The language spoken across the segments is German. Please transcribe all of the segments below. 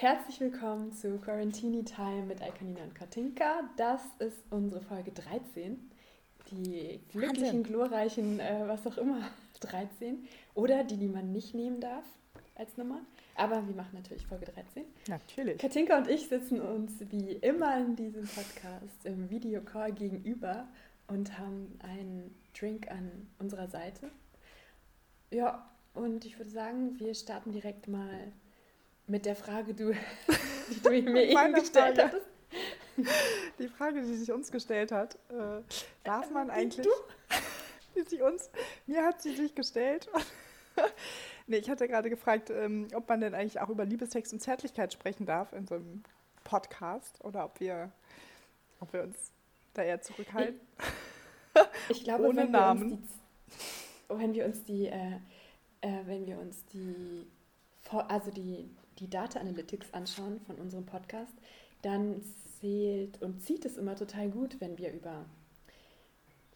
Herzlich willkommen zu Quarantini Time mit Alkanina und Katinka. Das ist unsere Folge 13. Die glücklichen, glorreichen, äh, was auch immer, 13. Oder die, die man nicht nehmen darf als Nummer. Aber wir machen natürlich Folge 13. Natürlich. Katinka und ich sitzen uns wie immer in diesem Podcast im Videocall gegenüber und haben einen Drink an unserer Seite. Ja, und ich würde sagen, wir starten direkt mal mit der Frage, du, die du mir eben gestellt Frage. hattest. Die Frage, die sich uns gestellt hat, äh, darf man Die eigentlich, du? die sie uns, mir hat sie sich gestellt. nee, ich hatte gerade gefragt, ähm, ob man denn eigentlich auch über Liebe, Sex und Zärtlichkeit sprechen darf in so einem Podcast oder ob wir, ob wir uns da eher zurückhalten. Ich glaube, Ohne wenn Namen. Wir die, wenn wir uns die, äh, äh, wenn wir uns die, also die, die Data Analytics anschauen von unserem Podcast, dann zählt und zieht es immer total gut, wenn wir über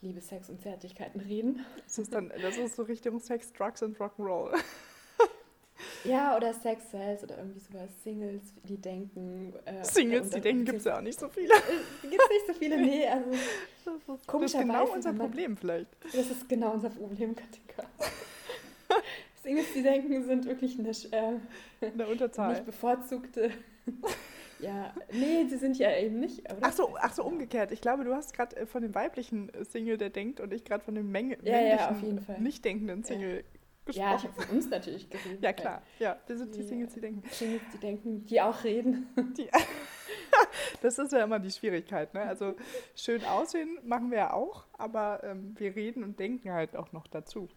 Liebe, Sex und Zärtlichkeiten reden. Das ist dann, das ist so Richtung Sex, Drugs und Rock'n'Roll. Ja, oder Sex Sales oder irgendwie sowas. Singles, die denken. Äh, Singles, die denken, gibt es ja auch nicht so viele. Gibt es nicht so viele? Nee, also Das ist, das ist genau unser man- Problem vielleicht. Das ist genau unser Problem, Katika. Singles, die denken, sind wirklich nicht, äh, In der Unterzahl. nicht bevorzugte. ja, nee, sie sind ja eben nicht. Oder? Ach so, ach so, umgekehrt. Ich glaube, du hast gerade äh, von dem weiblichen äh, Single, der denkt, und ich gerade von dem Menge, Ja, ja, männlichen, Fall. nicht denkenden Single gesprochen. Ja, ich habe von uns natürlich geredet. Ja, klar. Ja, wir sind die Die- Singles, die denken. Singles, die denken, die auch reden. Die, das ist ja immer die Schwierigkeit. Ne? Also schön aussehen machen wir ja auch, aber ähm, wir reden und denken halt auch noch dazu.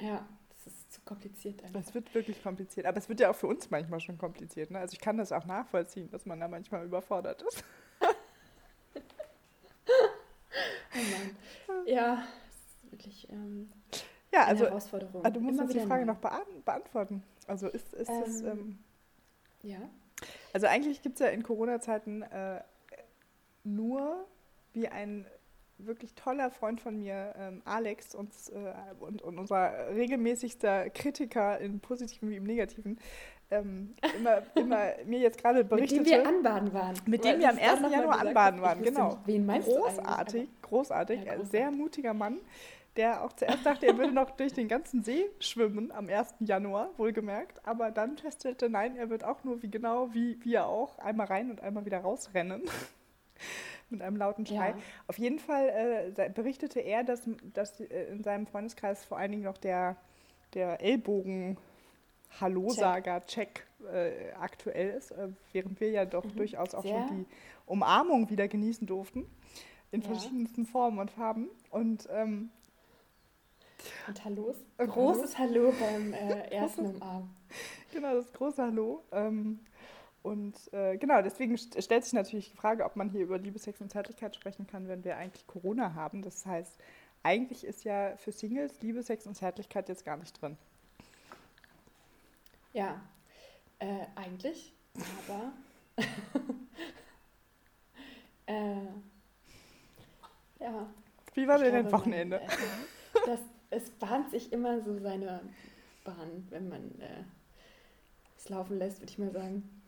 Ja, das ist zu kompliziert einfach. Das wird wirklich kompliziert. Aber es wird ja auch für uns manchmal schon kompliziert. Ne? Also ich kann das auch nachvollziehen, dass man da manchmal überfordert ist. Oh Mann. Ja, das ist wirklich ähm, Ja, eine also Herausforderung. ah, du musst Immer uns die Frage noch beant- beantworten. Also ist, ist das... Ähm, Ähm, Ja. Also eigentlich gibt es ja in Corona-Zeiten äh, nur, wie ein wirklich toller Freund von mir, ähm, Alex, uns, äh, und, und unser regelmäßigster Kritiker im Positiven wie im Negativen, ähm, immer, immer mir jetzt gerade Mit berichtete. dem wir anbaden waren. Mit dem wir am wie es dann 1. noch mal Januar anbaden waren, genau. Wen meinst du großartig, eigentlich? großartig, Ja, großartig. sehr mutiger Mann, der auch zuerst dachte, er würde noch durch den ganzen See schwimmen am 1. Januar, wohlgemerkt, aber dann feststellte, nein, er wird auch nur wie genau wie wir auch einmal rein und einmal wieder rausrennen. Mit einem lauten Schrei. Ja. Auf jeden Fall äh, berichtete er, dass, dass äh, in seinem Freundeskreis vor allen Dingen noch der, der Ellbogen-Hallo-Sager-Check äh, aktuell ist, äh, während wir ja doch Mhm. durchaus auch Sehr. schon die Umarmung wieder genießen durften. In Ja. verschiedensten Formen und Farben. Und ähm, Und Hallos. Und Großes Hallo beim äh, ersten Umarmen. genau, das große Hallo. Ähm, und äh, genau, deswegen st stellt sich natürlich die Frage, ob man hier über Liebe, Sex und Zärtlichkeit sprechen kann, wenn wir eigentlich Corona haben. Das heißt, eigentlich ist ja für Singles Liebe, Sex und Zärtlichkeit jetzt gar nicht drin. Ja, äh, eigentlich, aber äh, ja. Wie war denn dein Wochenende? Man, äh, das, es bahnt sich immer so seine Bahn, wenn man äh, es laufen lässt, würde ich mal sagen.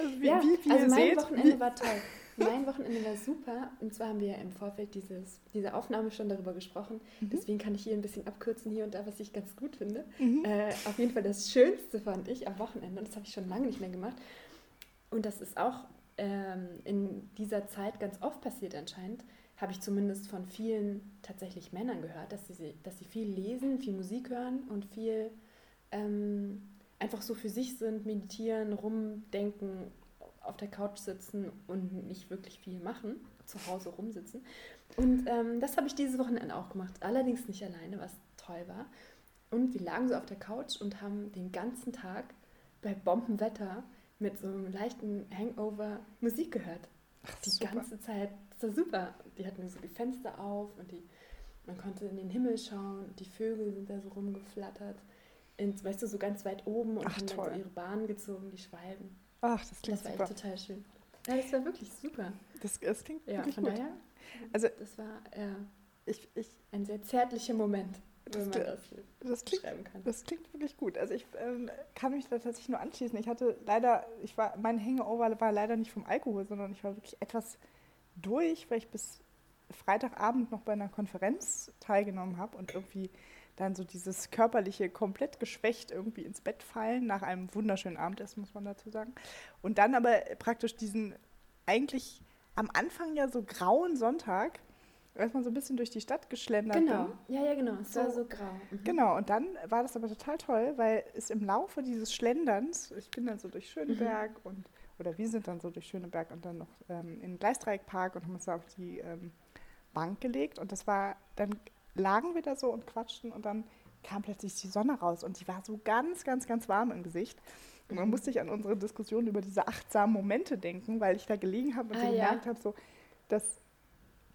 Also wie, ja, wie, wie also mein seht, Wochenende wie, war toll. Mein Wochenende war super. Und zwar haben wir ja im Vorfeld dieses, dieser Aufnahme schon darüber gesprochen. Mhm. Deswegen kann ich hier ein bisschen abkürzen, hier und da, was ich ganz gut finde. Mhm. Äh, auf jeden Fall das Schönste fand ich am Wochenende. Und das habe ich schon lange nicht mehr gemacht. Und das ist auch ähm, in dieser Zeit ganz oft passiert anscheinend. Habe ich zumindest von vielen tatsächlich Männern gehört, dass sie, dass sie viel lesen, viel Musik hören und viel ähm, einfach so für sich sind, meditieren, rumdenken, auf der Couch sitzen und nicht wirklich viel machen, zu Hause rumsitzen. Und ähm, das habe ich dieses Wochenende auch gemacht, allerdings nicht alleine, was toll war. Und wir lagen so auf der Couch und haben den ganzen Tag bei Bombenwetter mit so einem leichten Hangover Musik gehört. Die super. ganze Zeit. Das war super. Die hatten so die Fenster auf und die, man konnte in den Himmel schauen. Die Vögel sind da so rumgeflattert. In, weißt du, so ganz weit oben und Ach, haben dann so ihre Bahn gezogen, die Schwalben. Ach, das klingt Das war super. echt total schön. Ja, das war wirklich super. Das, das klingt Ja, wirklich von gut. daher, Also das war äh, ich, ich, ein sehr zärtlicher Moment. wenn man das, das klingt, kann. Das klingt wirklich gut. Also ich ähm, kann mich da tatsächlich nur anschließen. Ich hatte leider, ich war, mein Hangover war leider nicht vom Alkohol, sondern ich war wirklich etwas durch, weil ich bis Freitagabend noch bei einer Konferenz teilgenommen habe und irgendwie dann so dieses körperliche komplett geschwächt irgendwie ins Bett fallen nach einem wunderschönen Abendessen, muss man dazu sagen. Und dann aber praktisch diesen eigentlich am Anfang ja so grauen Sonntag erstmal so ein bisschen durch die Stadt geschlendert Genau, bin. ja, ja, genau. Es so, war so grau. Mhm. Genau, und dann war das aber total toll, weil es im Laufe dieses Schlenderns, ich bin dann so durch Schöneberg mhm. und, oder wir sind dann so durch Schöneberg und dann noch ähm, in den Gleisdreieckpark und haben uns da auf die ähm, Bank gelegt und das war, dann lagen wir da so und quatschten und dann kam plötzlich die Sonne raus und die war so ganz, ganz, ganz warm im Gesicht. Und dann mhm. musste ich an unsere Diskussion über diese achtsamen Momente denken, weil ich da gelegen habe und ah, so gemerkt ja. habe, so, dass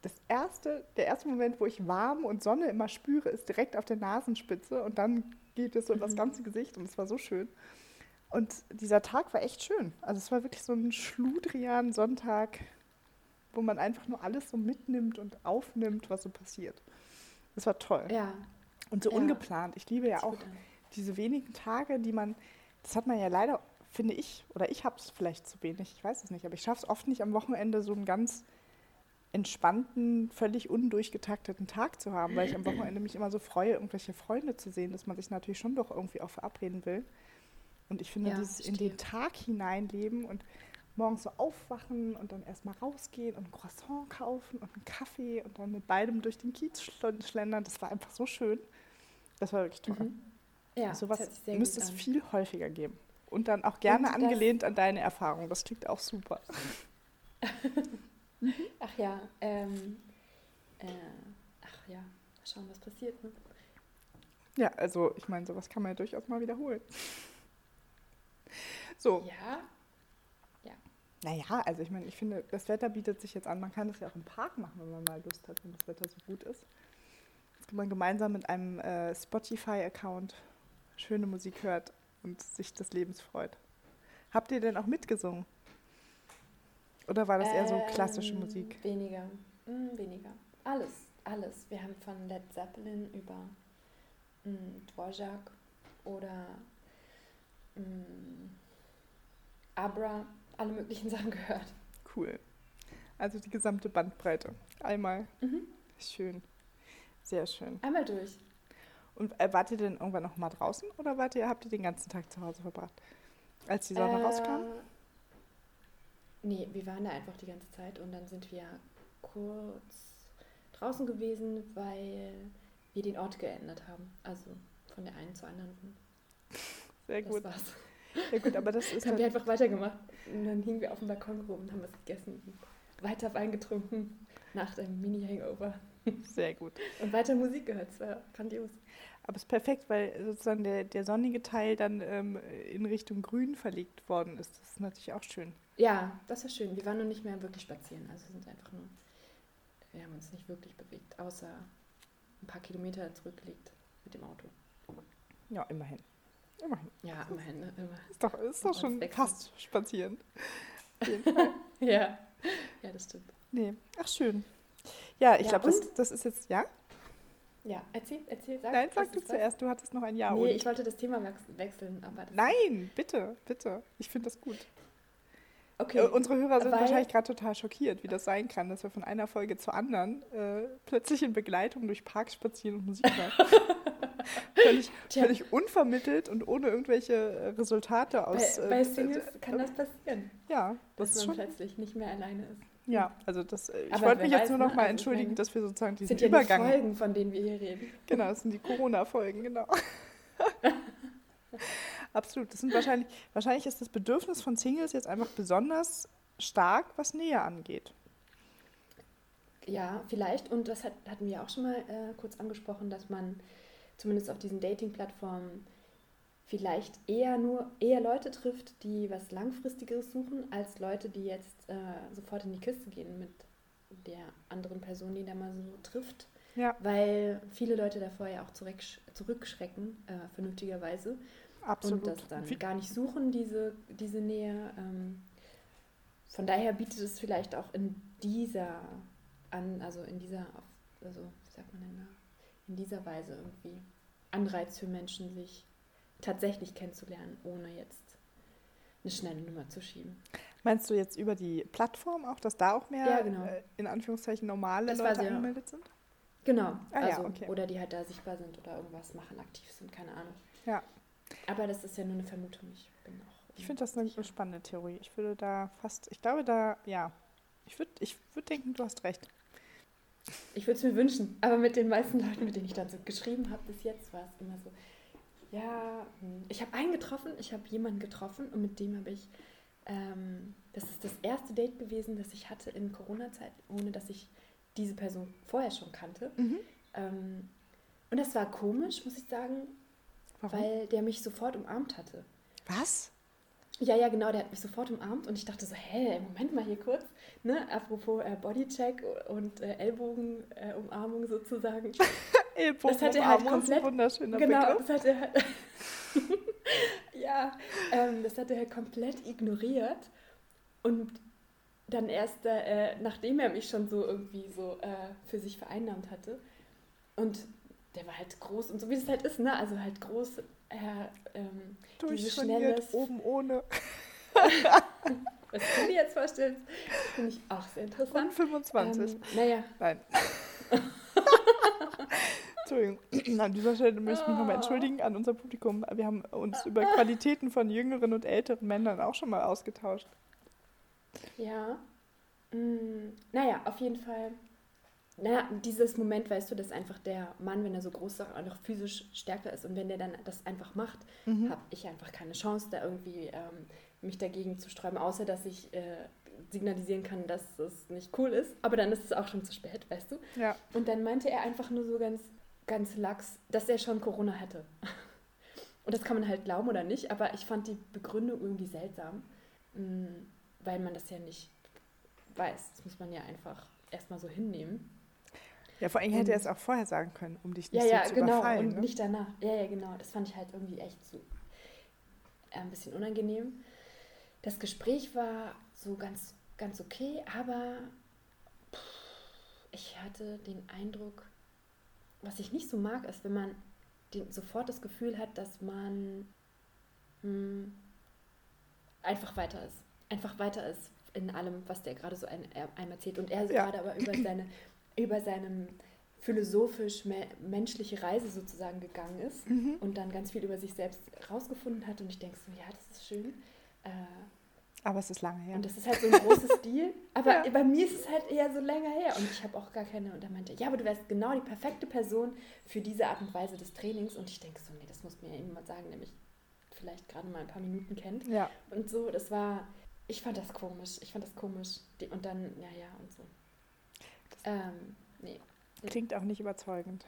das erste, der erste Moment, wo ich warm und Sonne immer spüre, ist direkt auf der Nasenspitze und dann geht es so mhm. das ganze Gesicht und es war so schön. Und dieser Tag war echt schön. Also es war wirklich so ein schludrian Sonntag, wo man einfach nur alles so mitnimmt und aufnimmt, was so passiert. Das war toll. Ja. Und so ja. ungeplant. Ich liebe ja auch diese wenigen Tage, die man, das hat man ja leider, finde ich, oder ich habe es vielleicht zu wenig, ich weiß es nicht, aber ich schaffe es oft nicht am Wochenende so einen ganz entspannten, völlig undurchgetakteten Tag zu haben, weil ich am Wochenende mich immer so freue, irgendwelche Freunde zu sehen, dass man sich natürlich schon doch irgendwie auch verabreden will. Und ich finde, ja, dieses in den Tag hineinleben und morgens so aufwachen und dann erstmal rausgehen und ein Croissant kaufen und einen Kaffee und dann mit beidem durch den Kiez schlendern. Das war einfach so schön. Das war wirklich toll. Mhm. Ja, so was müsste es viel häufiger geben. Und dann auch gerne angelehnt an deine Erfahrung. Das klingt auch super. ach ja, ähm, äh, ach ja, mal schauen, was passiert. Ne? Ja, also ich meine, sowas kann man ja durchaus mal wiederholen. So. Ja, naja, also ich meine, ich finde, das Wetter bietet sich jetzt an. Man kann das ja auch im Park machen, wenn man mal Lust hat, wenn das Wetter so gut ist. Jetzt kann man gemeinsam mit einem äh, Spotify-Account schöne Musik hört und sich des Lebens freut. Habt ihr denn auch mitgesungen? Oder war das eher so klassische ähm, Musik? Weniger, hm, weniger. Alles, alles. Wir haben von Led Zeppelin über hm, Dvorak oder hm, Abra alle möglichen Sachen gehört. Cool. Also die gesamte Bandbreite. Einmal. Mhm. Schön. Sehr schön. Einmal durch. Und äh, wart ihr denn irgendwann noch mal draußen oder wart ihr, habt ihr den ganzen Tag zu Hause verbracht? Als die Sonne äh, rauskam? Nee, wir waren da einfach die ganze Zeit und dann sind wir kurz draußen gewesen, weil wir den Ort geändert haben. Also von der einen zur anderen. Sehr gut. Das war's. Ja gut, aber das ist. Dann haben wir einfach weitergemacht. Und dann hingen wir auf dem Balkon rum und haben was gegessen. Weiter Wein getrunken nach einem Mini-Hangover. Sehr gut. Und weiter Musik gehört. Es war grandios. Aber es ist perfekt, weil sozusagen der, der sonnige Teil dann ähm, in Richtung Grün verlegt worden ist. Das ist natürlich auch schön. Ja, das war schön. Wir waren noch nicht mehr wirklich spazieren. Also sind einfach nur, wir haben uns nicht wirklich bewegt, außer ein paar Kilometer zurückgelegt mit dem Auto. Ja, immerhin. Immerhin. Ja, immerhin. Ne? Immer. Ist doch, ist doch schon fast spazieren. ja. ja, das stimmt. Nee, ach schön. Ja, ich ja, glaube, das, das ist jetzt, ja? Ja, erzähl, erzähl, sag. Nein, sag du zuerst, du hattest noch ein Ja. Nee, und. ich wollte das Thema wechseln, aber. Nein, bitte, bitte. Ich finde das gut. Okay. Äh, unsere Hörer sind Weil, wahrscheinlich gerade total schockiert, wie das sein kann, dass wir von einer Folge zur anderen äh, plötzlich in Begleitung durch Parks spazieren und Musik hören. völlig, völlig, unvermittelt und ohne irgendwelche äh, Resultate aus. Bei, bei äh, Singles äh, kann das passieren. Ja, das dass man schon plötzlich nicht mehr alleine ist. Ja, also das, ich wollte mich jetzt nur noch ne? mal also entschuldigen, dass wir sozusagen diesen sind ja Übergang. Die Folgen, von denen wir hier reden. Genau, das sind die Corona-Folgen, genau. Absolut. Das sind wahrscheinlich, wahrscheinlich ist das Bedürfnis von Singles jetzt einfach besonders stark, was Nähe angeht. Ja, vielleicht. Und das hat, hatten wir auch schon mal äh, kurz angesprochen, dass man zumindest auf diesen Dating-Plattformen vielleicht eher nur eher Leute trifft, die was Langfristigeres suchen, als Leute, die jetzt äh, sofort in die Kiste gehen mit der anderen Person, die da mal so trifft. Ja. Weil viele Leute davor ja auch zurückschrecken, äh, vernünftigerweise. Absolut. Und das dann gar nicht suchen, diese, diese Nähe. Ähm, von daher bietet es vielleicht auch in dieser, an, also in dieser, also wie sagt man denn da, in dieser Weise irgendwie Anreiz für Menschen, sich tatsächlich kennenzulernen, ohne jetzt eine schnelle Nummer zu schieben. Meinst du jetzt über die Plattform auch, dass da auch mehr Ja, genau. äh, in Anführungszeichen normale Das Leute angemeldet sind? Genau. Ah ja, also, okay. Oder die halt da sichtbar sind oder irgendwas machen, aktiv sind, keine Ahnung. Ja. Aber das ist ja nur eine Vermutung. Ich bin auch. Ich finde das eine spannende Theorie. Ich würde da fast, ich glaube da, ja, ich würde ich würd denken, du hast recht. Ich würde es mir wünschen, aber mit den meisten Leuten, mit denen ich dann so geschrieben habe bis jetzt, war es immer so, ja, hm. ich habe einen getroffen, ich habe jemanden getroffen und mit dem habe ich, ähm, das ist das erste Date gewesen, das ich hatte in Corona-Zeit, ohne dass ich diese Person vorher schon kannte. Ähm, und das war komisch, muss ich sagen, Warum? weil der mich sofort umarmt hatte. Was? Ja, ja, genau, der hat mich sofort umarmt und ich dachte so, hä, Moment mal hier kurz, ne, apropos äh, Bodycheck und äh, Ellbogenumarmung sozusagen. Ellbogen Das hat er halt Umarmung ist ein komplett- wunderschöner genau, Begriff. das hat er halt, ja, ähm, das hat er halt komplett ignoriert und dann erst, äh, nachdem er mich schon so irgendwie so äh, für sich vereinnahmt hatte und der war halt groß und so wie es halt ist, ne, also halt groß, äh, ähm, schnelles oben ohne. Was du dir jetzt vorstellst, finde ich auch sehr Und interessant. 25. Ähm, naja, Nein. Entschuldigung, an dieser Stelle möchte ich mich nochmal Oh. entschuldigen an unser Publikum. Wir haben uns über Qualitäten von jüngeren und älteren Männern auch schon mal ausgetauscht. ja. Mm, naja, auf jeden Fall. Na, dieses Moment, weißt du, dass einfach der Mann, wenn er so groß ist, auch noch physisch stärker ist und wenn der dann das einfach macht, Mhm. habe ich einfach keine Chance, da irgendwie ähm, mich dagegen zu sträuben, außer dass ich äh, signalisieren kann, dass es nicht cool ist. Aber dann ist es auch schon zu spät, weißt du? Ja, Und dann meinte er einfach nur so ganz, ganz lax, dass er schon Corona hätte. Und das kann man halt glauben oder nicht, aber ich fand die Begründung irgendwie seltsam, mm, weil man das ja nicht weiß. Das muss man ja einfach erstmal so hinnehmen. Ja vor allem hätte er Und- es auch vorher sagen können, um dich nicht Ja, so ja, zu genau. überfallen. Und ne? nicht danach. Ja, ja, genau. Das fand ich halt irgendwie echt so äh, ein bisschen unangenehm. Das Gespräch war so ganz, ganz okay, aber pff, ich hatte den Eindruck, was ich nicht so mag, ist, wenn man den, sofort das Gefühl hat, dass man hm, einfach weiter ist. Einfach weiter ist in allem, was der gerade so ein, einem erzählt. Und er Ja. gerade aber über seine, über seine philosophisch-menschliche Reise sozusagen gegangen ist Mhm. und dann ganz viel über sich selbst rausgefunden hat. Und ich denke so, ja, das ist schön. Äh, Aber es ist lange her. und das ist halt so ein großes Stil. Aber Ja. bei mir ist es halt eher so länger her. Und ich habe auch gar keine. Und er meinte, ja, aber du wärst genau die perfekte Person für diese Art und Weise des Trainings. Und ich denke so, nee, das muss mir jemand sagen, der mich vielleicht gerade mal ein paar Minuten kennt. ja, Und so, das war. Ich fand das komisch. Ich fand das komisch. Und dann, ja, ja, und so. Ähm, nee. klingt auch nicht überzeugend.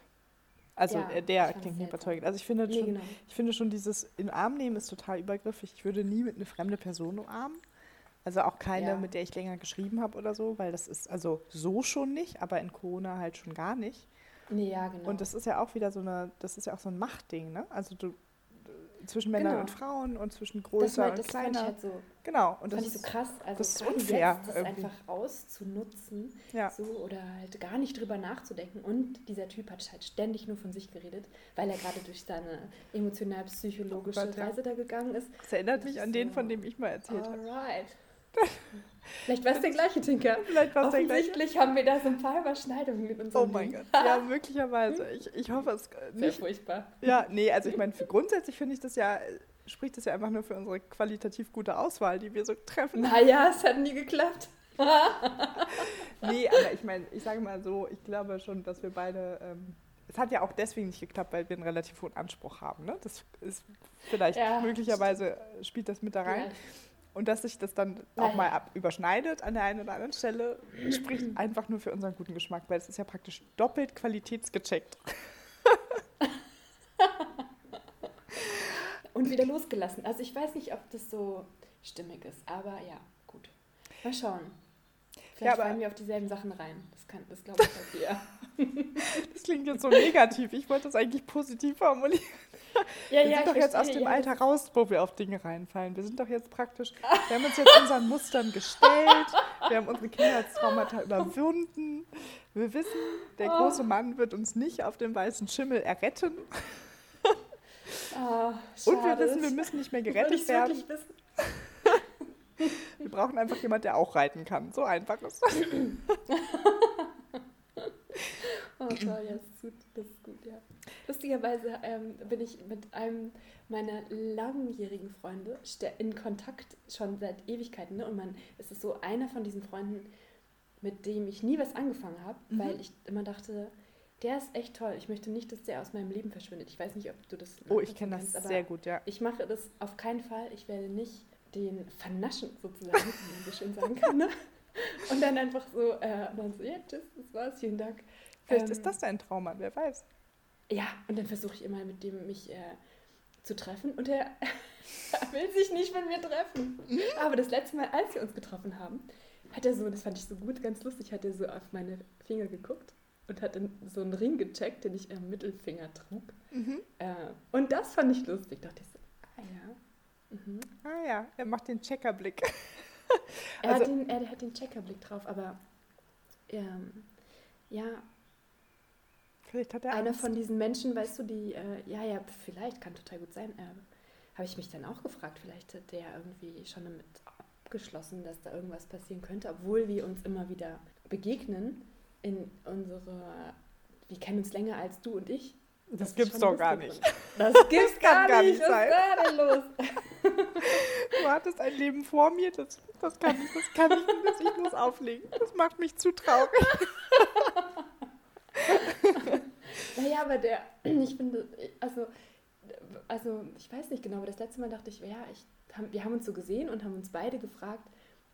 Also Ja, äh, der klingt nicht überzeugend. Also ich finde Nee, schon, genau. ich finde schon dieses in Arm nehmen ist total übergriffig. Ich würde nie mit einer fremden Person umarmen. Also auch keine, Ja. mit der ich länger geschrieben habe oder so, weil das ist also so schon nicht, aber in Corona halt schon gar nicht. Nee, ja, genau. Und das ist ja auch wieder so eine, das ist ja auch so ein Machtding, ne? Also du zwischen Männern Genau. und Frauen und zwischen größer war, und fand kleiner. halt so. genau. Und fand das ich so krass. Also das ist unfair Jetzt, das irgendwie. einfach auszunutzen. ja. So, oder halt gar nicht drüber nachzudenken. Und dieser Typ hat halt ständig nur von sich geredet, weil er gerade durch seine emotional-psychologische Oh Gott, ja. Reise da gegangen ist. Das erinnert mich an den, so- von dem ich mal erzählt habe. Alright. Vielleicht war es der gleiche Tinker. Vielleicht war es der gleiche. Offensichtlich haben wir da so ein paar Überschneidungen mit unserem Oh mein Leben. Gott. Ja, möglicherweise. Ich, ich hoffe es Sehr nicht. furchtbar. Ja, nee, also ich meine, grundsätzlich finde ich das ja, spricht das ja einfach nur für unsere qualitativ gute Auswahl, die wir so treffen. Naja, es hat nie geklappt. Nee, aber ich meine, ich sage mal so, ich glaube schon, dass wir beide. Ähm, es hat ja auch deswegen nicht geklappt, weil wir einen relativ hohen Anspruch haben. Ne? Das ist vielleicht Ja, möglicherweise spielt das mit da rein. Ja. Und dass sich das dann auch mal ab überschneidet an der einen oder anderen Stelle, spricht einfach nur für unseren guten Geschmack, weil es ist ja praktisch doppelt qualitätsgecheckt. Und wieder losgelassen. Also ich weiß nicht, ob das so stimmig ist, aber ja, gut. Mal schauen. Vielleicht Ja, aber- fallen wir auf dieselben Sachen rein. Das, kann, das glaube ich halt eher. Das klingt jetzt so negativ. Ich wollte das eigentlich positiv formulieren. Ja, wir ja, sind doch jetzt aus dem ja. Alter raus, wo wir auf Dinge reinfallen. Wir sind doch jetzt praktisch, wir haben uns jetzt unseren Mustern gestellt, wir haben unsere Kindheitstraumata überwunden. Wir wissen, der oh. große Mann wird uns nicht auf dem weißen Schimmel erretten. Oh, Und wir wissen, wir müssen nicht mehr gerettet werden. wir brauchen einfach jemanden, der auch reiten kann. So einfach ist das. oh toll, ja, das ist gut, das ist gut, ja. Lustigerweise ähm, bin ich mit einem meiner langjährigen Freunde in Kontakt schon seit Ewigkeiten. Ne? Und man, es ist so einer von diesen Freunden, mit dem ich nie was angefangen habe, mhm. weil ich immer dachte, der ist echt toll. Ich möchte nicht, dass der aus meinem Leben verschwindet. Ich weiß nicht, ob du das. Oh, ich kenne das sehr gut, ja. Ich mache das auf keinen Fall. Ich werde nicht den vernaschen, sozusagen, wie man so schön sagen kann. Ne? Und dann einfach so, äh, dann so, ja, tschüss, das war's, vielen Dank. Vielleicht ähm, ist das dein Trauma, wer weiß. Ja, und dann versuche ich immer mit dem mich äh, zu treffen und er will sich nicht mit mir treffen. Mhm. Aber das letzte Mal, als wir uns getroffen haben, hat er so, das fand ich so gut, ganz lustig, hat er so auf meine Finger geguckt und hat dann so einen Ring gecheckt, den ich am Mittelfinger trug. Mhm. Äh, und das fand ich lustig. Da dachte ich so, ah ja. Mhm. Ah ja, er macht den Checkerblick. er, also, hat den, er hat den Checkerblick drauf, aber ähm, ja, Vielleicht hat er Einer Angst. von diesen Menschen, weißt du, die, äh, ja, ja, vielleicht, kann total gut sein. Äh, Habe ich mich dann auch gefragt, vielleicht hat der irgendwie schon damit abgeschlossen, dass da irgendwas passieren könnte, obwohl wir uns immer wieder begegnen in unsere, wir kennen uns länger als du und ich. Das, das gibt's doch gar nicht. Das gibt's das gar, gar, nicht. sein. Was ist da denn los? Du hattest ein Leben vor mir, das, das kann ich, das kann ich nicht, ich muss auflegen. Das macht mich zu traurig. naja, aber der, ich finde, also, also ich weiß nicht genau, aber das letzte Mal dachte ich, ja, ich, wir haben uns so gesehen und haben uns beide gefragt,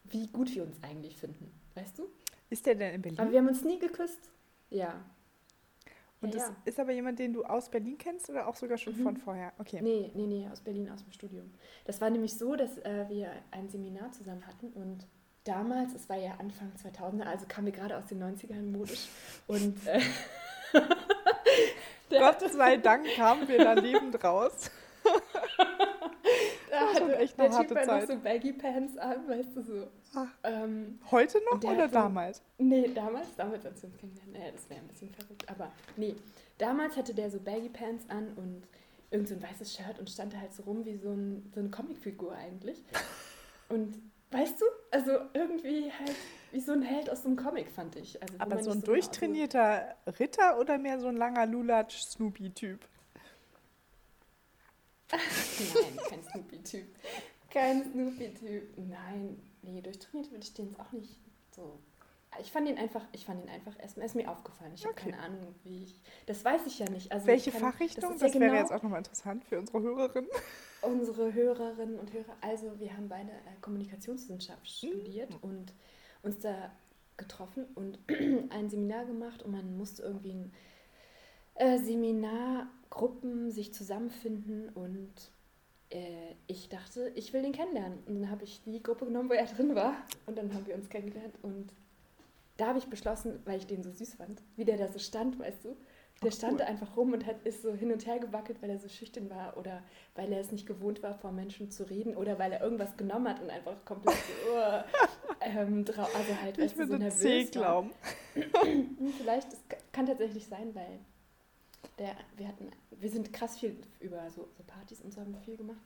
wie gut wir uns eigentlich finden. Weißt du? Ist der denn in Berlin? Aber wir haben uns nie geküsst. Ja. Und ja, das ja. ist aber jemand, den du aus Berlin kennst oder auch sogar schon mhm. von vorher? Okay. Nee, nee, nee, aus Berlin, aus dem Studium. Das war nämlich so, dass äh, wir ein Seminar zusammen hatten und damals, es war ja Anfang 2000er, also kamen wir gerade aus den 90ern modisch und äh, Gott sei Dank kamen wir da lebend raus. da hatte echt eine der harte typ Zeit. noch so Baggy Pants an, weißt du so. Ähm, Heute noch oder hatte, damals? Nee, damals, damals als wir uns kennengelernt. Nee, das wäre ein bisschen verrückt, aber nee. Damals hatte der so Baggy Pants an und irgend so ein weißes Shirt und stand da halt so rum wie so, ein, so eine Comicfigur eigentlich. Und Weißt du? Also irgendwie halt wie so ein Held aus einem Comic, fand ich. Also, Aber so ein so durchtrainierter so Ritter oder mehr so ein langer Lulatsch-Snoopy-Typ? Nein, kein Snoopy-Typ. Kein Snoopy-Typ. Nein, nee, durchtrainiert würde ich den jetzt auch nicht so. Ich fand ihn einfach, ich fand ihn einfach, er ist, mir aufgefallen. Ich okay. habe keine Ahnung, wie ich. Das weiß ich ja nicht. Also Welche kann, Fachrichtung? Das, das ja wäre genau, jetzt auch nochmal interessant für unsere Hörerinnen unsere Hörerinnen und Hörer, also wir haben beide äh, Kommunikationswissenschaft studiert mhm. und uns da getroffen und ein Seminar gemacht und man musste irgendwie in äh, Seminargruppen sich zusammenfinden und äh, ich dachte, ich will den kennenlernen. Und dann habe ich die Gruppe genommen, wo er drin war. Und dann haben wir uns kennengelernt. Und da habe ich beschlossen, weil ich den so süß fand, wie der da so stand, weißt du, der stand da einfach rum und hat, ist so hin und her gewackelt, weil er so schüchtern war oder weil er es nicht gewohnt war, vor Menschen zu reden oder weil er irgendwas genommen hat und einfach komplett so, uh, ähm, also halt, ich du, so nervös C glauben. Vielleicht, das kann tatsächlich sein, weil der, wir hatten, wir sind krass viel über so, so Partys und so haben wir viel gemacht,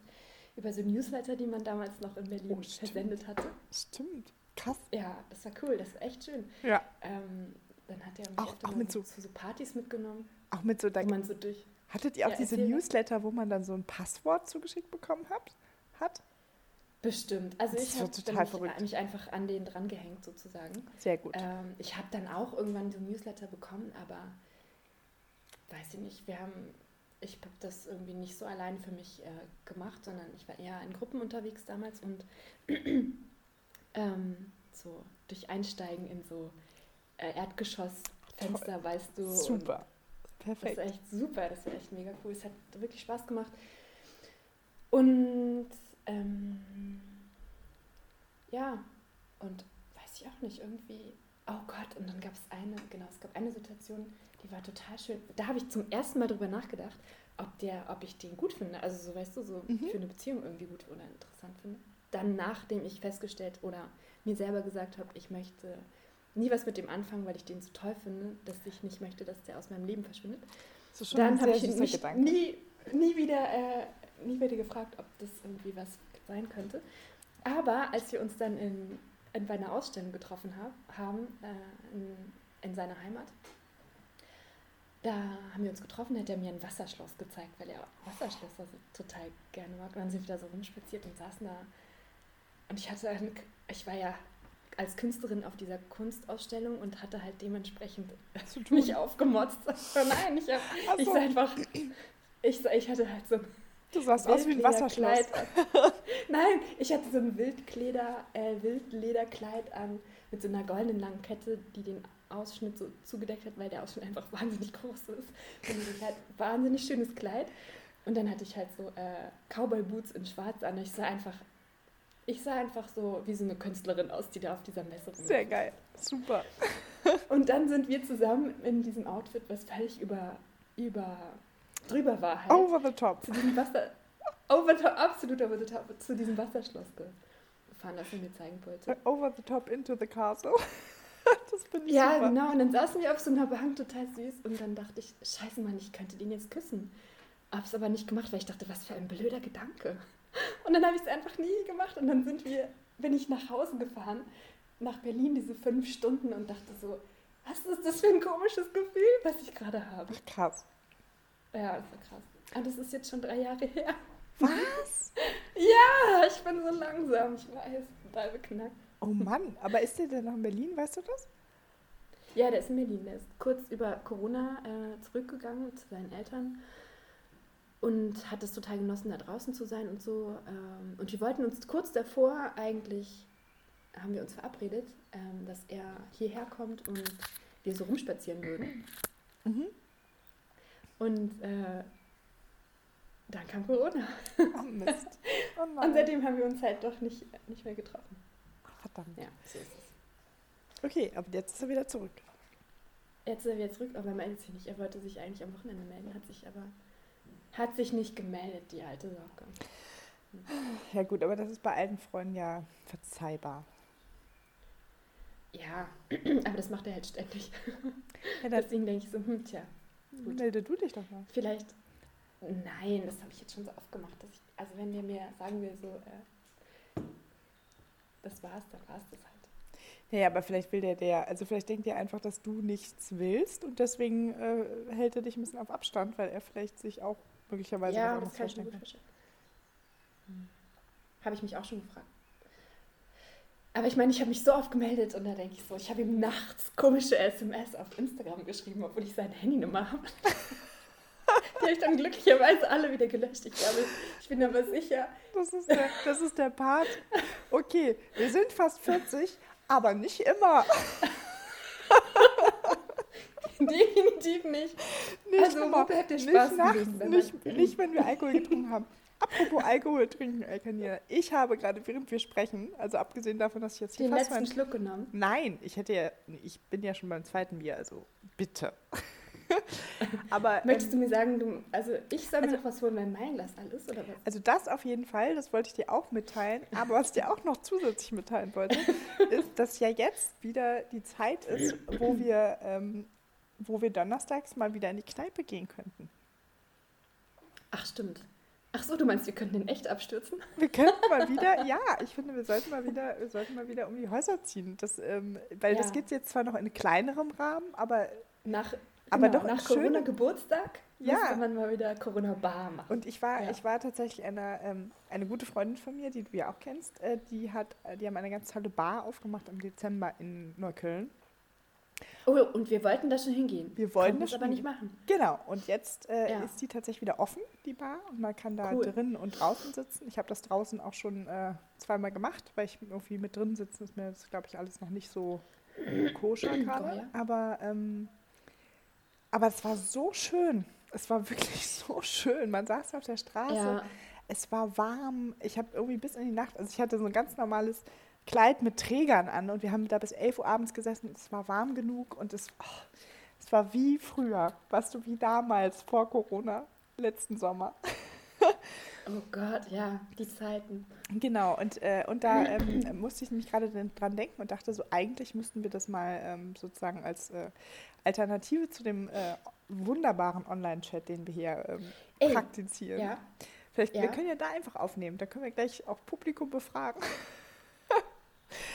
über so Newsletter, die man damals noch in Berlin oh, versendet hatte. Stimmt, krass. Ja, das war cool, das war echt schön. Ja. Ähm, dann hat er mich auch, auch mit so, zu so Partys mitgenommen. Auch mit so, man so durch. Hattet ihr auch ja, diese Newsletter, wo man dann so ein Passwort zugeschickt bekommen hat? hat? Bestimmt. Also ich habe mich, mich, einfach an den dran gehängt sozusagen. Sehr gut. Ähm, ich habe dann auch irgendwann so ein Newsletter bekommen, aber weiß ich nicht, wir haben, ich habe das irgendwie nicht so allein für mich äh, gemacht, sondern ich war eher in Gruppen unterwegs damals und ähm, so durch Einsteigen in so äh, Erdgeschossfenster, weißt du. Super. Perfekt. Das ist echt super, das war echt mega cool. Es hat wirklich Spaß gemacht. Und ähm, ja, und weiß ich auch nicht, irgendwie oh Gott, und dann gab es eine, genau, es gab eine Situation, die war total schön. Da habe ich zum ersten Mal drüber nachgedacht, ob, der, ob ich den gut finde. Also so, weißt du, so Mhm. für eine Beziehung irgendwie gut oder interessant finde. Dann, nachdem ich festgestellt oder mir selber gesagt habe, ich möchte nie was mit dem anfangen, weil ich den so toll finde, dass ich nicht möchte, dass der aus meinem Leben verschwindet. Ist schon Dann habe ich mich nie, nie, wieder, äh, nie wieder gefragt, ob das irgendwie was sein könnte. Aber als wir uns dann in bei einer Ausstellung getroffen hab, haben, äh, in, in seiner Heimat, da haben wir uns getroffen, hat er mir ein Wasserschloss gezeigt, weil er Wasserschlösser so total gerne mag. Und dann sind wir da so rumspaziert und saßen da. Und ich hatte, ein, ich war ja als Künstlerin auf dieser Kunstausstellung und hatte halt dementsprechend mich aufgemotzt. Nein, ich, hab, ich so. sah einfach, ich, sah, ich hatte halt so Du sahst aus wie ein Wasserschloss. Nein, ich hatte so ein Wildleder, äh, Wildlederkleid an mit so einer goldenen langen Kette, die den Ausschnitt so zugedeckt hat, weil der Ausschnitt einfach wahnsinnig groß ist. Und dieses halt wahnsinnig schönes Kleid. Und dann hatte ich halt so äh, Cowboy-Boots in schwarz an. Ich sah einfach, ich sah einfach so wie so eine Künstlerin aus, die da auf dieser Messe rumläuft. Sehr geil. Super. Und dann sind wir zusammen in diesem Outfit, was völlig über, über drüber war halt, Over the top. zu diesem Wasser, over the top, absolut over the top, zu diesem Wasserschloss gefahren, das er mir zeigen wollte. Over the top into the castle. Das finde ich Ja, super. genau, und dann saßen wir auf so einer Bank, total süß, und dann dachte ich, scheiße Mann, ich könnte den jetzt küssen. Hab's aber nicht gemacht, weil ich dachte, was für ein blöder Gedanke. Und dann habe ich es einfach nie gemacht und dann sind wir, bin ich nach Hause gefahren, nach Berlin, diese fünf Stunden und dachte so, was ist das für ein komisches Gefühl, was ich gerade habe. Krass. Ja, das war krass. Und das ist jetzt schon drei Jahre her. Was? Ja, ich bin so langsam, ich weiß, total beknackt. Oh Mann, aber ist der denn noch in Berlin, weißt du das? Ja, der ist in Berlin. Der ist kurz über Corona äh, zurückgegangen zu seinen Eltern und hat es total genossen, da draußen zu sein und so. Ähm, und wir wollten uns kurz davor eigentlich, haben wir uns verabredet, ähm, dass er hierher kommt und wir so rumspazieren würden. Mhm. Und äh, dann kam Corona. Oh Mist. Oh Und seitdem haben wir uns halt doch nicht, nicht mehr getroffen. Verdammt. Ja, so ist es. Okay, aber jetzt ist er wieder zurück. Jetzt ist er wieder zurück, aber er meldet sich nicht. Er wollte sich eigentlich am Wochenende melden, hat sich aber hat sich nicht gemeldet, die alte Socke. Ja gut, aber das ist bei alten Freunden ja verzeihbar. Ja, aber das macht er halt ständig. Ja, Deswegen denke ich so, hm, tja, gut. melde du dich doch mal. vielleicht. Nein, das habe ich jetzt schon so oft gemacht. Dass ich, also wenn der mir sagen will, so, äh, das war's, dann war's das halt. Ja, ja, aber vielleicht will der der, also vielleicht denkt er einfach, dass du nichts willst und deswegen äh, hält er dich ein bisschen auf Abstand, weil er vielleicht sich auch möglicherweise ja, was das anderes vorstellen kann. vorstellen. Habe ich mich auch schon gefragt. Aber ich meine, ich habe mich so oft gemeldet und da denke ich so, ich habe ihm nachts komische SMS auf Instagram geschrieben, obwohl ich seine Handynummer habe. Die habe ich dann glücklicherweise alle wieder gelöscht. Ich glaube, ich bin aber sicher, Das ist, der, das ist der Part. Okay, wir sind fast 40, aber nicht immer. definitiv nicht. Nicht Also, immer. bleibt der nicht Spaß nachts, wenn man- nicht, nicht, wenn wir Alkohol getrunken haben. Apropos Alkohol trinken, Elkanir. Ich habe gerade, während wir sprechen, also abgesehen davon, dass ich jetzt hier Den letzten mein... Schluck genommen. Nein, ich hätte ja, ich bin ja schon beim zweiten Bier, also bitte. Aber Möchtest ähm, du mir sagen, du, also ich soll mir Also- noch was holen, weil mein Glas alles oder was? also das auf jeden Fall, das wollte ich dir auch mitteilen. Aber was ich dir auch noch zusätzlich mitteilen wollte, ist, dass ja jetzt wieder die Zeit ist, wo wir, ähm, wo wir donnerstags mal wieder in die Kneipe gehen könnten. Ach, stimmt. Ach so, du meinst, wir könnten den echt abstürzen? Wir könnten mal wieder, ja, ich finde, wir sollten mal wieder, wir sollten mal wieder um die Häuser ziehen. Das, ähm, weil das Ja. geht jetzt zwar noch in kleinerem Rahmen, aber Nach, Aber genau, doch nach. Corona-Geburtstag Ja. müsste man mal wieder Corona-Bar machen. Und ich war, Ja. ich war tatsächlich eine, ähm, eine gute Freundin von mir, die du ja auch kennst, äh, die hat, die haben eine ganz tolle Bar aufgemacht im Dezember in Neukölln. Oh, und wir wollten da schon hingehen. Wir wollten Konnten da es schon aber nicht machen. Genau, und jetzt äh, Ja. ist die tatsächlich wieder offen, die Bar, und man kann da Cool. drinnen und draußen sitzen. Ich habe das draußen auch schon äh, zweimal gemacht, weil ich irgendwie mit drin sitzen ist mir das, glaube ich, alles noch nicht so koscher gerade. Aber, ähm, aber es war so schön. Es war wirklich so schön. Man saß auf der Straße. Ja, Es war warm. Ich habe irgendwie bis in die Nacht, also ich hatte so ein ganz normales Kleid mit Trägern an und wir haben da bis 11 Uhr abends gesessen. Es war warm genug und es, oh, es war wie früher, weißt du, wie damals vor Corona, letzten Sommer. Oh Gott, ja, die Zeiten. Genau, und, äh, und da ähm, musste ich nämlich gerade dran denken und dachte so, eigentlich müssten wir das mal ähm, sozusagen als äh, Alternative zu dem äh, wunderbaren Online-Chat, den wir hier ähm, Ey, praktizieren. Ja, Vielleicht, wir Ja. können ja da einfach aufnehmen, da können wir gleich auch Publikum befragen.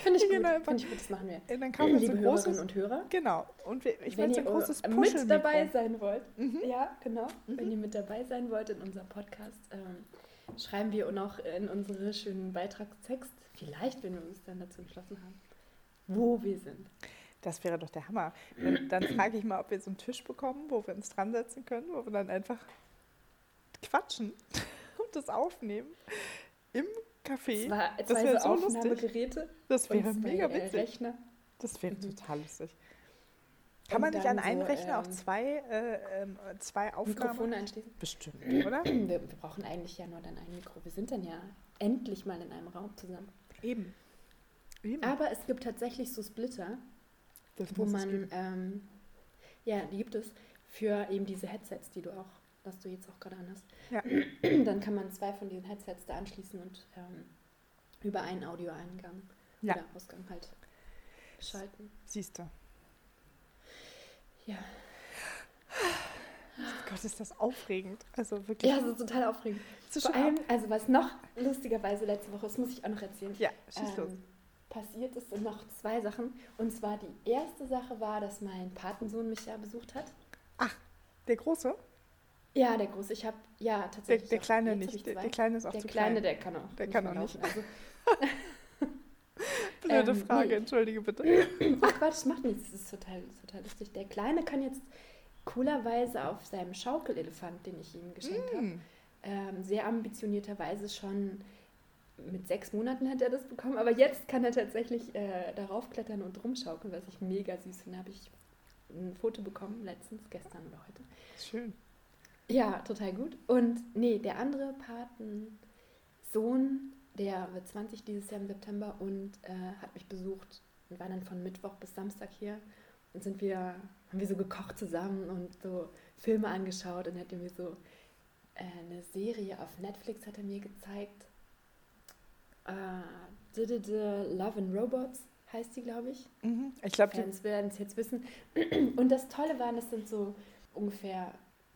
Finde ich Wir gut. Finde ich gut, das machen wir. Dann kaufen wir so Liebe ein Hörerinnen großes... und Hörer, Genau, und wir, ich wenn meine so ihr ein großes mit dabei sein wollt, Mhm. ja, genau, wenn ihr mit dabei sein wollt in unserem Podcast, ähm, schreiben wir noch in unsere schönen Beitragstext, vielleicht, wenn wir uns dann dazu entschlossen haben, wo wir sind. Das wäre doch der Hammer. Dann, dann frage ich mal, ob wir so einen Tisch bekommen, wo wir uns dran setzen können, wo wir dann einfach quatschen und das aufnehmen im Café. Zwei, das zwei wäre so so lustig. Aufnahmegeräte Das wäre und zwei mega äh, witzig. Rechner. Das wäre Mhm. total lustig. Kann man nicht an einem so, Rechner auch ähm, zwei, äh, ähm, zwei Aufnahmen? Mikrofone einschließen. Bestimmt, oder? Wir, wir brauchen eigentlich ja nur dann ein Mikro. Wir sind dann ja endlich mal in einem Raum zusammen. Eben. Eben. Aber es gibt tatsächlich so Splitter, das wo man, ähm, ja, die gibt es für eben diese Headsets, die du auch, was du jetzt auch gerade anhast. Ja. Dann kann man zwei von diesen Headsets da anschließen und ähm, über einen Audioeingang Ja. oder Ausgang halt schalten. Siehst du. Ja. Gott, ist das aufregend. Also wirklich. Ja, das ist total aufregend. so Vor allem, also was noch lustigerweise letzte Woche, das muss ich auch noch erzählen, Ja, schieß los. ähm, passiert ist sind noch zwei Sachen. Und zwar die erste Sache war, dass mein Patensohn mich ja besucht hat. Der Große? Ja, der Große. Ich habe, ja, Der, tatsächlich. der auch- Kleine jetzt hab nicht. ich Der, der Kleine ist auch Der zu Kleine, klein. der kann auch. Der kann auch nicht. laufen. Blöde ähm, Frage, nee. entschuldige bitte. Also, ach Quatsch, das macht nichts. Das ist total, total lustig. Der Kleine kann jetzt coolerweise auf seinem Schaukelelefant, den ich ihm geschenkt habe, Mm. ähm, sehr ambitionierterweise schon mit sechs Monaten hat er das bekommen, aber jetzt kann er tatsächlich äh, darauf klettern und rumschaukeln, was ich mega süß finde. Habe ich ein Foto bekommen, letztens, gestern oder heute. Schön. Ja, total gut. Und nee, der andere Patensohn, der wird 20 dieses Jahr im September und äh, hat mich besucht und war dann von Mittwoch bis Samstag hier und sind wir, haben wir so gekocht zusammen und so Filme angeschaut und hat mir so äh, eine Serie auf Netflix hat er mir gezeigt. Äh, Did It, äh, Love and Robots heißt die, glaube ich. Mhm. Ich glaube, die Fans werden es jetzt wissen. Und das Tolle war, das sind so ungefähr,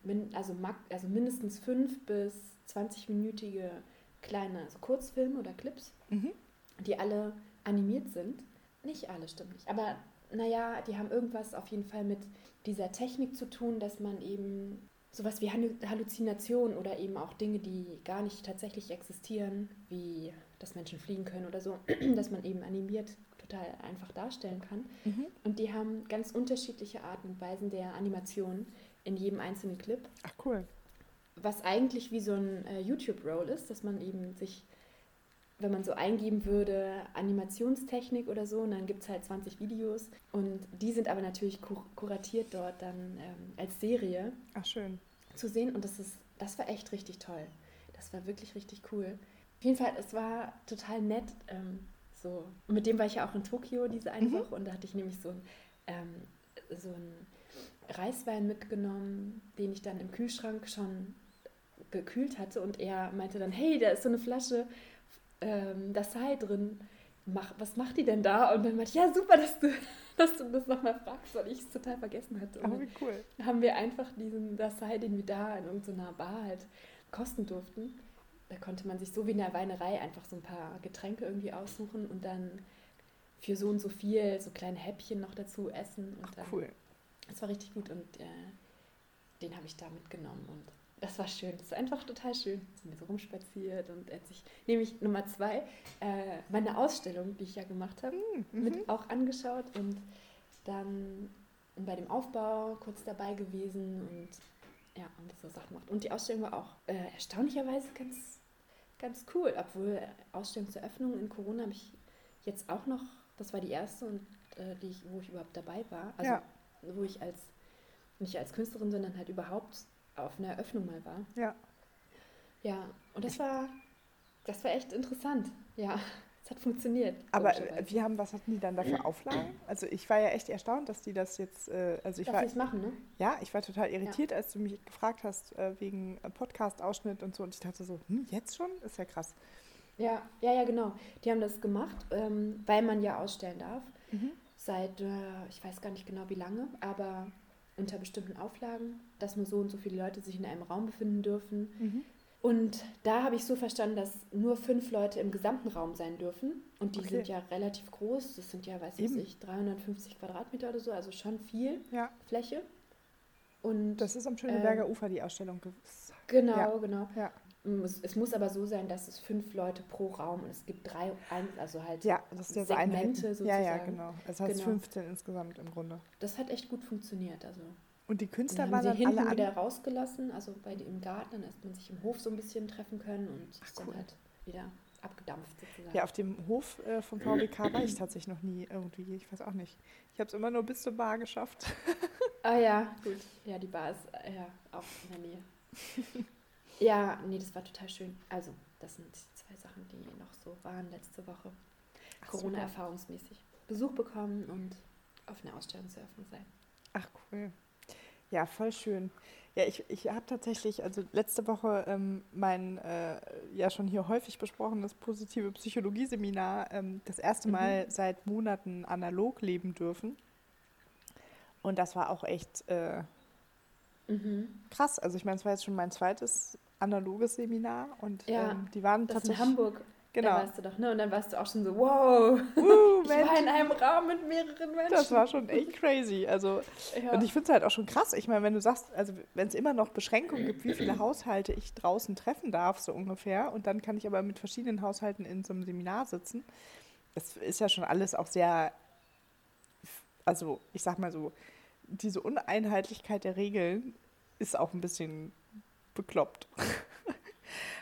min, also, also mindestens fünf bis 20-minütige kleine also Kurzfilme oder Clips, Mhm. die alle animiert sind. Nicht alle, stimmt nicht. Aber naja, die haben irgendwas auf jeden Fall mit dieser Technik zu tun, dass man eben sowas wie Hallu- Halluzinationen oder eben auch Dinge, die gar nicht tatsächlich existieren, wie dass Menschen fliegen können oder so, dass man eben animiert total einfach darstellen kann. Mhm. Und die haben ganz unterschiedliche Arten und Weisen der Animation in jedem einzelnen Clip, Ach, cool. was eigentlich wie so ein äh, YouTube-Roll ist, dass man eben sich, wenn man so eingeben würde, Animationstechnik oder so, und dann gibt es halt 20 Videos und die sind aber natürlich kur kuratiert dort dann ähm, als Serie Ach, schön. zu sehen und das ist, das war echt richtig toll. Das war wirklich richtig cool. Auf jeden Fall, es war total nett. Ähm, so. Und mit dem war ich ja auch in Tokio diese eine Mhm. Woche und da hatte ich nämlich so ein, ähm, so einen Reiswein mitgenommen, den ich dann im Kühlschrank schon gekühlt hatte und er meinte dann, hey, da ist so eine Flasche ähm, Dasai drin. Mach, was macht die denn da? Und dann meinte ich, ja, super, dass du, dass du das nochmal fragst, weil ich es total vergessen hatte. Und dann wie cool. haben wir einfach diesen Dasai, den wir da in irgendeiner Bar halt kosten durften. Da konnte man sich so wie in der Weinerei einfach so ein paar Getränke irgendwie aussuchen und dann für so und so viel so kleine Häppchen noch dazu essen. Und Ach, dann, cool. Das war richtig gut und äh, den habe ich da mitgenommen und das war schön. Das war einfach total schön. Sind wir so rumspaziert und er hat sich, nämlich Nummer zwei, äh, meine Ausstellung, die ich ja gemacht habe, Mhm. mit auch angeschaut und dann bei dem Aufbau kurz dabei gewesen und ja, und so Sachen gemacht. Und die Ausstellung war auch äh, erstaunlicherweise ganz, ganz cool, obwohl Ausstellungseröffnung in Corona habe ich jetzt auch noch, das war die erste und äh, die ich, wo ich überhaupt dabei war. Also Ja. Wo ich als nicht als Künstlerin, sondern halt überhaupt auf einer Eröffnung mal war. Ja. Ja, und das war, das war echt interessant. Ja, Es hat funktioniert. Aber wie haben, was hatten die dann dafür Auflagen? Also ich war ja echt erstaunt, dass die das jetzt, äh, also ich dass war, es machen, ne? ja, ich war total irritiert, als du mich gefragt hast äh, wegen Podcast-Ausschnitt und so und ich dachte so, hm, jetzt schon? Ist ja krass. Ja, ja, ja, genau. Die haben das gemacht, ähm, weil man ja ausstellen darf. Seit, äh, ich weiß gar nicht genau wie lange, aber unter bestimmten Auflagen, dass nur so und so viele Leute sich in einem Raum befinden dürfen. Mhm. Und da habe ich so verstanden, dass nur fünf Leute im gesamten Raum sein dürfen. Und die Okay. sind ja relativ groß. Das sind ja, weiß Eben. ich, 350 Quadratmeter oder so, also schon viel Ja, Fläche. Und das ist am Schöneberger Ufer die Ausstellung. ge- genau, ja. genau. Ja. Es, muss aber so sein, dass es fünf Leute pro Raum und es gibt drei, also halt, Ja, das ist ja so Segmente Einheiten. Ja, ja, sozusagen. genau. Das heißt Genau. 15 insgesamt im Grunde. das hat echt gut funktioniert. Also Und die dann Künstler haben waren sie dann hinten alle wieder rausgelassen, also bei dem im Garten, dann ist man sich im Hof so ein bisschen treffen können und Ach, ist dann cool. halt wieder abgedampft sozusagen. Ja, auf dem Hof äh, vom VWK war ich tatsächlich noch nie irgendwie. Ich weiß auch nicht. Ich habe es immer nur bis zur Bar geschafft. Ah ja, gut. Ja, die Bar ist äh, ja auch in der Nähe. ja, nee, das war total schön. Also, das sind zwei Sachen, die noch so waren letzte Woche. Corona-erfahrungsmäßig. Besuch bekommen und auf eine Ausstellung zur Eröffnung sein. Ach cool. Ja, voll schön. Ja, ich, ich habe tatsächlich, also letzte Woche ähm, mein äh, ja schon hier häufig besprochenes positive Psychologie-Seminar ähm, das erste Mhm. Mal seit Monaten analog leben dürfen. Und das war auch echt äh, Mhm. krass. Also ich meine, es war jetzt schon mein zweites analoges Seminar und Ja, ähm, die waren Das in tatsächlich. Hamburg. Da Genau. warst du doch, ne? Und dann warst du auch schon so, wow, Uh, ich Mensch, war in einem Raum mit mehreren Menschen. das war schon echt crazy. Also ja. Und ich finde es halt auch schon krass. Ich meine, wenn du sagst, also wenn es immer noch Beschränkungen gibt, wie viele Haushalte ich draußen treffen darf, so ungefähr, und dann kann ich aber mit verschiedenen Haushalten in so einem Seminar sitzen, das ist ja schon alles auch sehr, also ich sag mal so, diese Uneinheitlichkeit der Regeln ist auch ein bisschen bekloppt.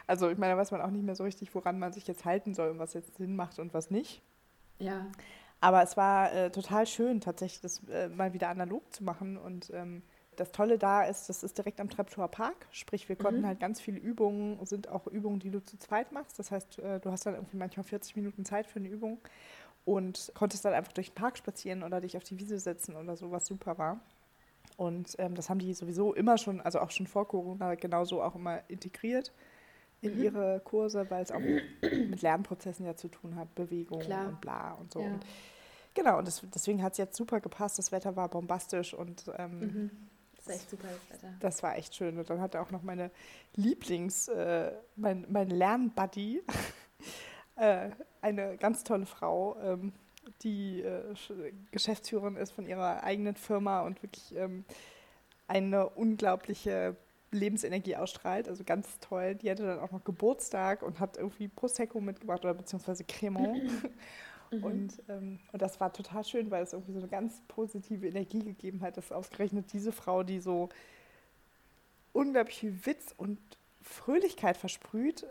Also ich meine, da weiß man auch nicht mehr so richtig, woran man sich jetzt halten soll und was jetzt Sinn macht und was nicht. ja. Aber es war äh, total schön, tatsächlich das äh, mal wieder analog zu machen. Und ähm, das Tolle da ist, das ist direkt am Treptower Park. Sprich, wir konnten Mhm. halt ganz viele Übungen, sind auch Übungen, die du zu zweit machst. Das heißt, äh, du hast dann irgendwie manchmal 40 Minuten Zeit für eine Übung und konntest dann einfach durch den Park spazieren oder dich auf die Wiese setzen oder so, was super war. Und ähm, das haben die sowieso immer schon, also auch schon vor Corona, genauso auch immer integriert in Mhm. ihre Kurse, weil es auch mit Lernprozessen ja zu tun hat, Bewegung Klar. und bla und so. Ja. Und Genau, und das, deswegen hat es jetzt super gepasst. Das Wetter war bombastisch und ähm, Mhm. Das ist echt super, das Wetter. das war echt schön. Und dann hatte auch noch meine Lieblings-, äh, mein, mein Lernbuddy, äh, eine ganz tolle Frau, ähm, die äh, Sch- Geschäftsführerin ist von ihrer eigenen Firma und wirklich ähm, eine unglaubliche Lebensenergie ausstrahlt. Also ganz toll. Die hatte dann auch noch Geburtstag und hat irgendwie Prosecco mitgebracht oder beziehungsweise Cremant. Mhm. Und, ähm, und das war total schön, weil es irgendwie so eine ganz positive Energie gegeben hat, dass ausgerechnet diese Frau, die so unglaublich viel Witz und Fröhlichkeit versprüht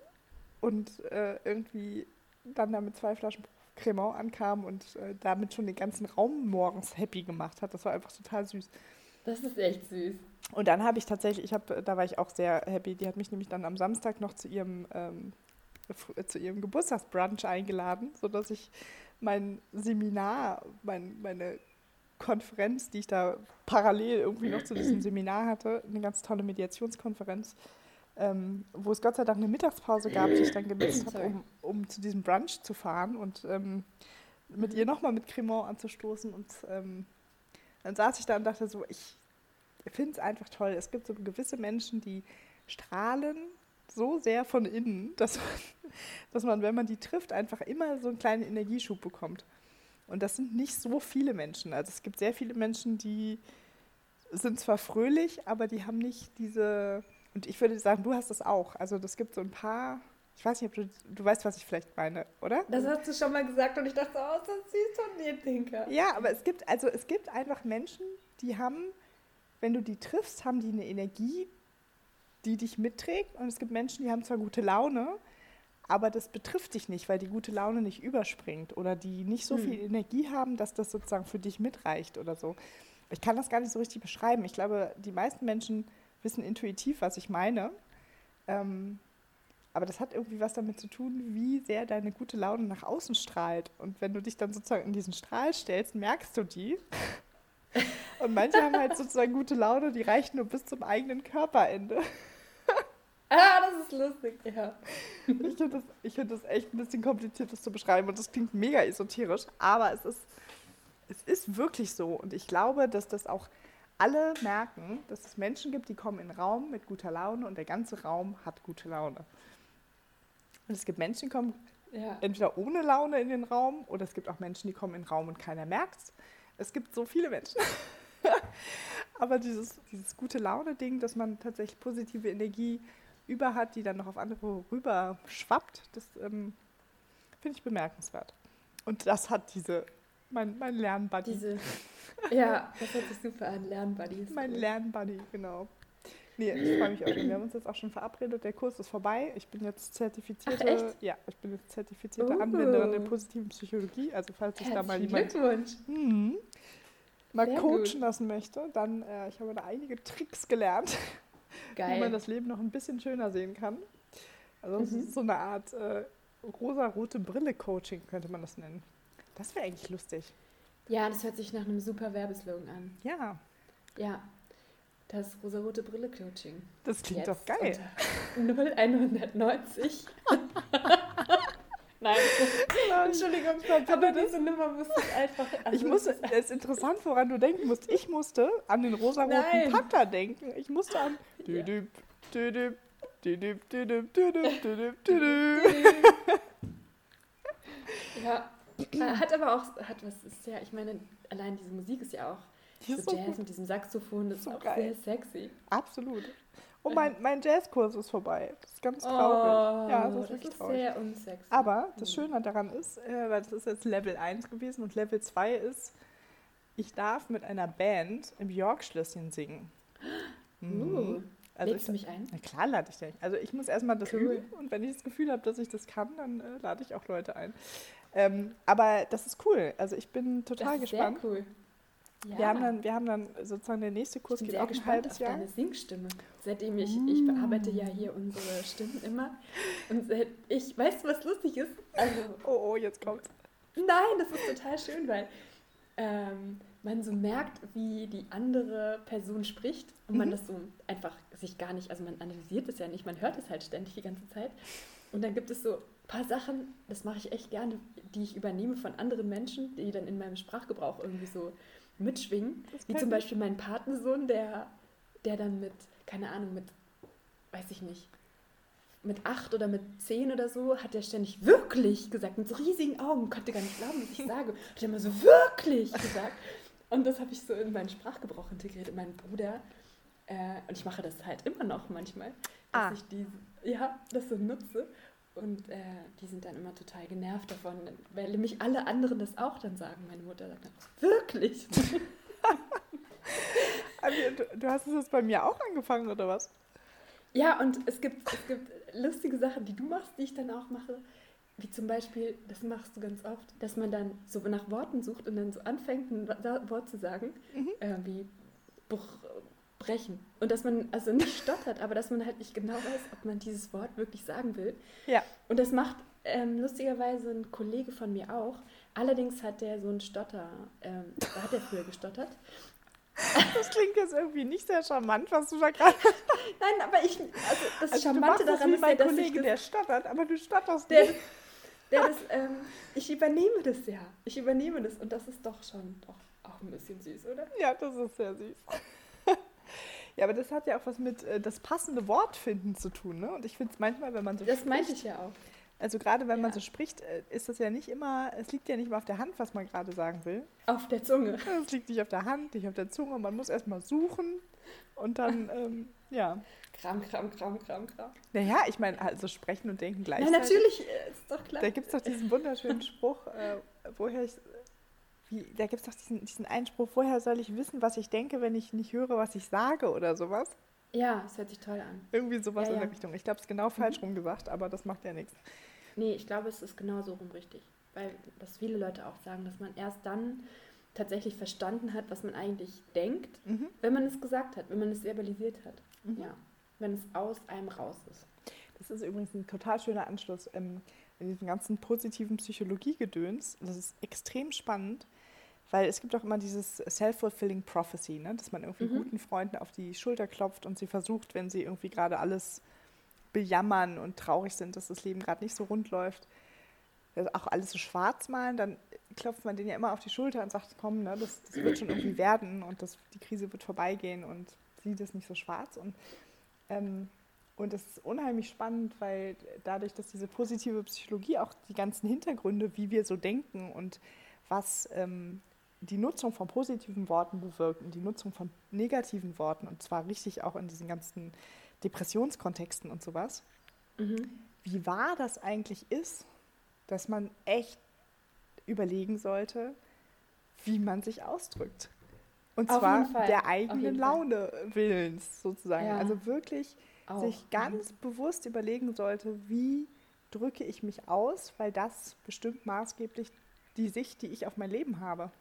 und äh, irgendwie dann da mit zwei Flaschen Cremant ankam und äh, damit schon den ganzen Raum morgens happy gemacht hat. Das war einfach total süß. Das ist echt süß. Und dann habe ich tatsächlich, ich hab, da war ich auch sehr happy, die hat mich nämlich dann am Samstag noch zu ihrem, ähm, zu ihrem Geburtstagsbrunch eingeladen, sodass ich mein Seminar, mein, meine Konferenz, die ich da parallel irgendwie noch zu diesem Seminar hatte, eine ganz tolle Mediationskonferenz, ähm, wo es Gott sei Dank eine Mittagspause gab, die ich dann genutzt habe, um, um zu diesem Brunch zu fahren und ähm, mit ihr nochmal mit Cremant anzustoßen. Und ähm, dann saß ich da und dachte so, ich finde es einfach toll. Es gibt so gewisse Menschen, die strahlen so sehr von innen, dass man, dass man, wenn man die trifft, einfach immer so einen kleinen Energieschub bekommt. Und das sind nicht so viele Menschen. Also es gibt sehr viele Menschen, die sind zwar fröhlich, aber die haben nicht diese, und ich würde sagen, du hast das auch. Also das gibt so ein paar, ich weiß nicht, ob du, du weißt, was ich vielleicht meine, oder? Das hast du schon mal gesagt und ich dachte, oh, ist das süß von dir, Tinker. Ja, aber es gibt, also es gibt einfach Menschen, die haben, wenn du die triffst, haben die eine Energie, die dich mitträgt. Und es gibt Menschen, die haben zwar gute Laune, aber das betrifft dich nicht, weil die gute Laune nicht überspringt oder die nicht so Hm. viel Energie haben, dass das sozusagen für dich mitreicht oder so. Ich kann das gar nicht so richtig beschreiben. Ich glaube, die meisten Menschen wissen intuitiv, was ich meine. Ähm, aber das hat irgendwie was damit zu tun, wie sehr deine gute Laune nach außen strahlt. Und wenn du dich dann sozusagen in diesen Strahl stellst, merkst du die. Und manche haben halt sozusagen gute Laune, die reicht nur bis zum eigenen Körperende. Ah, das ist lustig, ja. Ich finde das, ich find das echt ein bisschen kompliziert, das zu beschreiben. Und das klingt mega esoterisch, aber es ist, es ist wirklich so. Und ich glaube, dass das auch alle merken, dass es Menschen gibt, die kommen in den Raum mit guter Laune und der ganze Raum hat gute Laune. Und es gibt Menschen, die kommen Ja. entweder ohne Laune in den Raum oder es gibt auch Menschen, die kommen in den Raum und keiner merkt es. Es gibt so viele Menschen. Aber dieses, dieses gute Laune-Ding, dass man tatsächlich positive Energie über hat, die dann noch auf andere rüber schwappt, das ähm, finde ich bemerkenswert. Und das hat diese, mein, mein Lernbuddy. Diese, ja, das hört sich super an. Lernbuddies. Mein Lernbuddy, genau. Nee, ich freue mich auch schon. Wir haben uns jetzt auch schon verabredet. Der Kurs ist vorbei. Ich bin jetzt zertifizierte, Ach, ja, ich bin jetzt zertifizierte Uh. Anwenderin der positiven Psychologie. Also falls sich da mal jemand mhm, mal Sehr coachen gut. lassen möchte, dann äh, ich habe da einige Tricks gelernt, wie man Geil. das Leben noch ein bisschen schöner sehen kann. Also es Mhm. ist so eine Art äh, rosa-rote Brille-Coaching, könnte man das nennen. Das wäre eigentlich lustig. Ja, das hört sich nach einem super Werbeslogan an. Ja, Ja. Das rosarote Brille-Coaching. das klingt Jetzt doch geil. unter 0190. Nein, Entschuldigung, aber diese Nummer musste ich einfach. also Ich musste, es ist interessant, woran du denken musst. Ich musste an den rosaroten Nein. Panther denken. Ich musste an. Ja. Ja, hat aber auch, hat was ist ja, ich meine, allein diese Musik ist ja auch Die so Jazz gut. mit diesem Saxophon, das So ist auch geil. sehr sexy. Absolut. Und mein, mein Jazzkurs ist vorbei. Das ist ganz traurig. ja, das ist wirklich Oh, ist traurig. sehr unsexy. Aber das Mhm. Schöne daran ist, äh, weil das ist jetzt Level 1 gewesen und Level 2 ist, ich darf mit einer Band im York-Schlösschen singen. Uh, Mhm. Also legst ich, du mich ein? Na klar lade ich dich. Also ich muss erstmal das Cool. üben und wenn ich das Gefühl habe, dass ich das kann, dann äh, lade ich auch Leute ein. Ähm, aber das ist cool. Also ich bin total das ist gespannt. Sehr cool. Ja. Wir, haben dann, wir haben dann sozusagen der nächste ich Kurs bin geht sehr auch ein gespannt halbes auf Jahr. deine Singstimme. Seitdem ich, ich bearbeite ja hier unsere Stimmen immer. Und seit ich, weißt du, was lustig ist? Also, Oh, oh, jetzt kommt's. Nein, das ist total schön, weil ähm, man so merkt, wie die andere Person spricht und man Mhm. das so einfach sich gar nicht, also man analysiert es ja nicht, man hört es halt ständig die ganze Zeit. Und dann gibt es so ein paar Sachen, das mache ich echt gerne, die ich übernehme von anderen Menschen, die dann in meinem Sprachgebrauch irgendwie so mitschwingen. Wie zum. Beispiel mein Patensohn, der, der dann mit, keine Ahnung, mit, weiß ich nicht, mit acht oder mit zehn oder so, hat er ständig wirklich gesagt, mit so riesigen Augen, konnte gar nicht glauben, was ich sage. Hat er immer so wirklich gesagt. Und das habe ich so in meinen Sprachgebrauch integriert, in meinen Bruder. Äh, und ich mache das halt immer noch manchmal, dass Ah. ich diese, ja, das so nutze. Und äh, die sind dann immer total genervt davon, weil nämlich alle anderen das auch dann sagen. Meine Mutter sagt dann, wirklich? Du, du hast es jetzt bei mir auch angefangen, oder was? Ja, und es gibt, es gibt lustige Sachen, die du machst, die ich dann auch mache. Wie zum Beispiel, das machst du ganz oft, dass man dann so nach Worten sucht und dann so anfängt, ein Wort zu sagen, Mhm. äh, wie br brechen. Und dass man also nicht stottert, aber dass man halt nicht genau weiß, ob man dieses Wort wirklich sagen will. Ja. Und das macht ähm, lustigerweise ein Kollege von mir auch. Allerdings hat der so einen Stotter, ähm, da hat er früher gestottert. Das klingt jetzt irgendwie nicht sehr charmant, was du da gerade Nein, aber ich, also das Also Charmante das daran wie ist ja, dass ich Kollege, das der stottert, aber du stotterst Der, nicht. der das, ähm, ich übernehme das ja. Ich übernehme das und das ist doch schon doch auch ein bisschen süß, oder? Ja, das ist sehr süß. Ja, aber das hat ja auch was mit äh, das passende Wort finden zu tun, ne? Und ich finde es manchmal, wenn man so Das meinte ich ja auch. also gerade wenn man Ja. so spricht, äh, ist das ja nicht immer, es liegt ja nicht immer auf der Hand, was man gerade sagen will. Auf der Zunge. Es liegt nicht auf der Hand, nicht auf der Zunge, man muss erstmal suchen und dann, ähm, ja. Kram, Kram, Kram, Kram, Kram. Naja, ich meine, also sprechen und denken Ja, gleichzeitig. natürlich, äh, ist doch klar. Da gibt es doch diesen wunderschönen Spruch, äh, woher ich. Wie, da gibt es doch diesen, diesen Einspruch, woher soll ich wissen, was ich denke, wenn ich nicht höre, was ich sage oder sowas? Ja, es hört sich toll an. Irgendwie sowas Ja, in der ja. Richtung. Ich glaube, es ist genau falsch rum gesagt, aber das macht ja nichts. Nee, ich glaube, es ist genau so rum richtig. Weil das viele Leute auch sagen, dass man erst dann tatsächlich verstanden hat, was man eigentlich denkt, Mhm. wenn man es gesagt hat, wenn man es verbalisiert hat. Mhm. Ja, wenn es aus einem raus ist. das ist übrigens ein total schöner Anschluss ähm, in diesem ganzen positiven Psychologiegedöns. Das ist extrem spannend, weil es gibt auch immer dieses self-fulfilling prophecy, ne? dass man irgendwie mhm. guten Freunden auf die Schulter klopft und sie versucht, wenn sie irgendwie gerade alles bejammern und traurig sind, dass das Leben gerade nicht so rund läuft, auch alles so schwarz malen, dann klopft man denen ja immer auf die Schulter und sagt, komm, ne, das, das wird schon irgendwie werden und das, die Krise wird vorbeigehen und sieht es nicht so schwarz. Und, ähm, und es ist unheimlich spannend, weil dadurch, dass diese positive Psychologie auch die ganzen Hintergründe, wie wir so denken und was ähm, die Nutzung von positiven Worten bewirkt und die Nutzung von negativen Worten, und zwar richtig auch in diesen ganzen Depressionskontexten und sowas, mhm. wie wahr das eigentlich ist, dass man echt überlegen sollte, wie man sich ausdrückt. Und Auf zwar der eigenen Laune Fall. willens sozusagen. Ja. Also wirklich auch. sich ganz mhm. bewusst überlegen sollte, wie drücke ich mich aus, weil das bestimmt maßgeblich die Sicht, die ich auf mein Leben habe.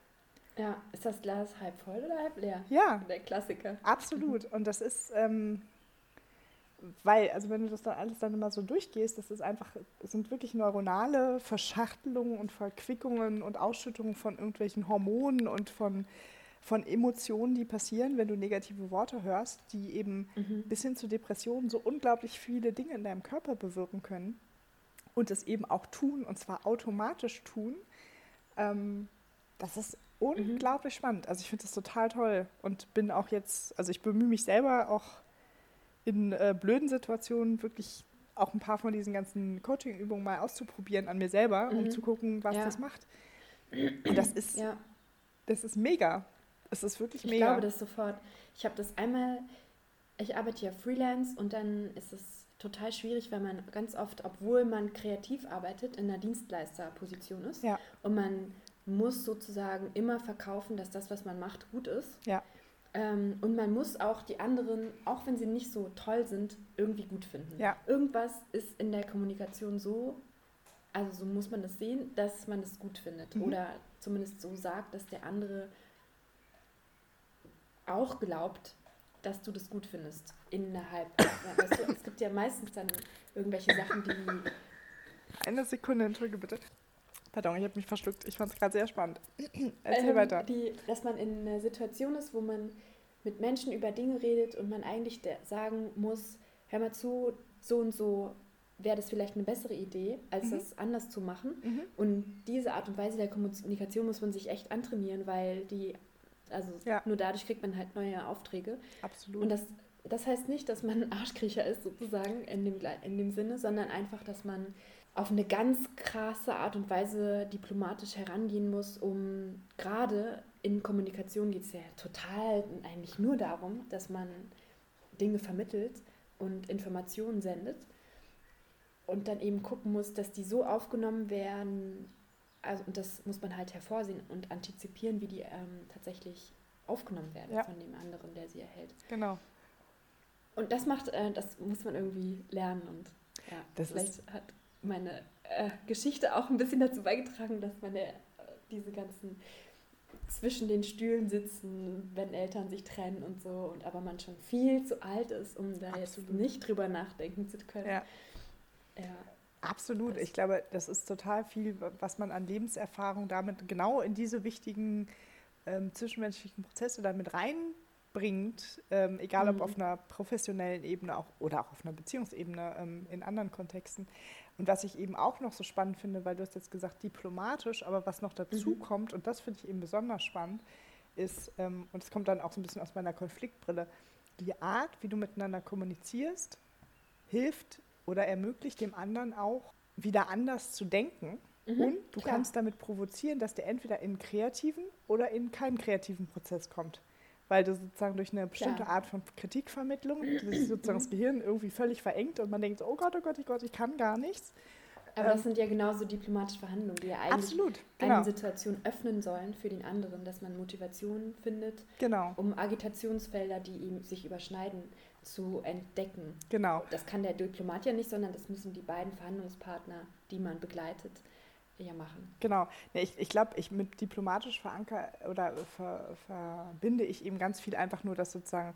Ja, ist das Glas halb voll oder halb leer? Ja. Der Klassiker. Absolut. Und das ist, ähm, weil, also wenn du das dann alles dann immer so durchgehst, das ist einfach, es sind wirklich neuronale Verschachtelungen und Verquickungen und Ausschüttungen von irgendwelchen Hormonen und von, von Emotionen, die passieren, wenn du negative Worte hörst, die eben mhm. bis hin zu Depressionen so unglaublich viele Dinge in deinem Körper bewirken können und es eben auch tun, und zwar automatisch tun. Ähm, das ist. Unglaublich mhm. spannend. Also ich finde das total toll und bin auch jetzt, also ich bemühe mich selber auch in äh, blöden Situationen wirklich auch ein paar von diesen ganzen Coaching-Übungen mal auszuprobieren an mir selber, mhm. um zu gucken, was ja. das macht. Und das ist, ja. das ist mega. Es ist wirklich mega. Ich glaube das sofort. Ich habe das einmal, ich arbeite ja Freelance und dann ist es total schwierig, weil man ganz oft, obwohl man kreativ arbeitet, in einer Dienstleisterposition ist. Ja. Und man muss sozusagen immer verkaufen, dass das, was man macht, gut ist. Ja. Ähm, und man muss auch die anderen, auch wenn sie nicht so toll sind, irgendwie gut finden. Ja. Irgendwas ist in der Kommunikation so, also so muss man das sehen, dass man es gut findet. Mhm. Oder zumindest so sagt, dass der andere auch glaubt, dass du das gut findest. Innerhalb. Weißt du, es gibt ja meistens dann irgendwelche Sachen, die. Eine Sekunde, entschuldige bitte. Pardon, ich habe mich verschluckt. Ich fand es gerade sehr spannend. Erzähl ähm, weiter. Die, dass man in einer Situation ist, wo man mit Menschen über Dinge redet und man eigentlich sagen muss, hör mal zu, so und so wäre das vielleicht eine bessere Idee, als mhm. das anders zu machen. Mhm. Und diese Art und Weise der Kommunikation muss man sich echt antrainieren, weil die, also ja. nur dadurch kriegt man halt neue Aufträge. Absolut. Und das, das heißt nicht, dass man ein Arschkriecher ist, sozusagen, in dem, in dem Sinne, sondern einfach, dass man auf eine ganz krasse Art und Weise diplomatisch herangehen muss, um gerade in Kommunikation geht es ja total eigentlich nur darum, dass man Dinge vermittelt und Informationen sendet und dann eben gucken muss, dass die so aufgenommen werden, also und das muss man halt hervorsehen und antizipieren, wie die ähm, tatsächlich aufgenommen werden ja. von dem anderen, der sie erhält. Genau. Und das macht, äh, das muss man irgendwie lernen und ja, das vielleicht hat meine äh, Geschichte auch ein bisschen dazu beigetragen, dass man äh, diese ganzen zwischen den Stühlen sitzen, wenn Eltern sich trennen und so, und aber man schon viel zu alt ist, um da Absolut. jetzt nicht drüber nachdenken zu können. Ja. ja. Absolut. Ich glaube, das ist total viel, was man an Lebenserfahrung damit genau in diese wichtigen ähm, zwischenmenschlichen Prozesse damit reinbringt, ähm, egal ob mhm. auf einer professionellen Ebene auch, oder auch auf einer Beziehungsebene ähm, in anderen Kontexten. Und was ich eben auch noch so spannend finde, weil du hast jetzt gesagt diplomatisch, aber was noch dazu mhm. kommt, und das finde ich eben besonders spannend, ist, ähm, und es kommt dann auch so ein bisschen aus meiner Konfliktbrille, die Art, wie du miteinander kommunizierst, hilft oder ermöglicht dem anderen auch wieder anders zu denken. Mhm, und du klar. kannst damit provozieren, dass der entweder in einen kreativen oder in keinen kreativen Prozess kommt weil du sozusagen durch eine bestimmte Art von Kritikvermittlung das sozusagen das Gehirn irgendwie völlig verengt und man denkt, oh Gott, oh Gott, oh Gott, ich kann gar nichts. Aber ähm, das sind ja genauso diplomatische Verhandlungen, die ja eigentlich absolut, genau. eine Situation öffnen sollen für den anderen, dass man Motivation findet, genau. um Agitationsfelder, die ihm sich überschneiden, zu entdecken. Genau. Das kann der Diplomat ja nicht, sondern das müssen die beiden Verhandlungspartner, die man begleitet, ja machen. Genau. Ich, ich glaube, ich mit diplomatisch veranker oder ver, verbinde ich eben ganz viel einfach nur, dass sozusagen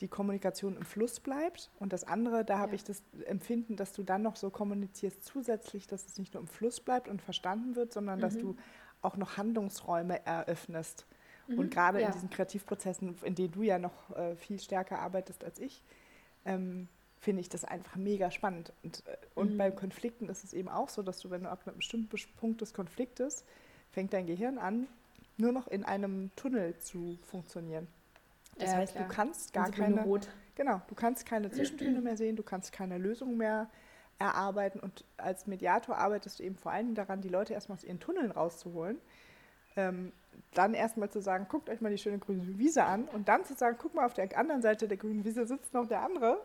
die Kommunikation im Fluss bleibt. Und das andere, da habe ja. ich das Empfinden, dass du dann noch so kommunizierst zusätzlich, dass es nicht nur im Fluss bleibt und verstanden wird, sondern mhm. dass du auch noch Handlungsräume eröffnest. Mhm. Und gerade ja. in diesen Kreativprozessen, in denen du ja noch äh, viel stärker arbeitest als ich, ähm, finde ich das einfach mega spannend. Und, äh, und mhm. beim Konflikten ist es eben auch so, dass du, wenn du ab einem bestimmten Punkt des Konfliktes, fängt dein Gehirn an, nur noch in einem Tunnel zu funktionieren. Das ja, heißt, klar. du kannst gar keine. Rot. Genau, du kannst keine Zwischentöne mehr sehen, du kannst keine Lösung mehr erarbeiten und als Mediator arbeitest du eben vor allen Dingen daran, die Leute erstmal aus ihren Tunneln rauszuholen. Ähm, dann erstmal zu sagen, guckt euch mal die schöne grüne Wiese an und dann zu sagen, guck mal, auf der anderen Seite der grünen Wiese sitzt noch der andere.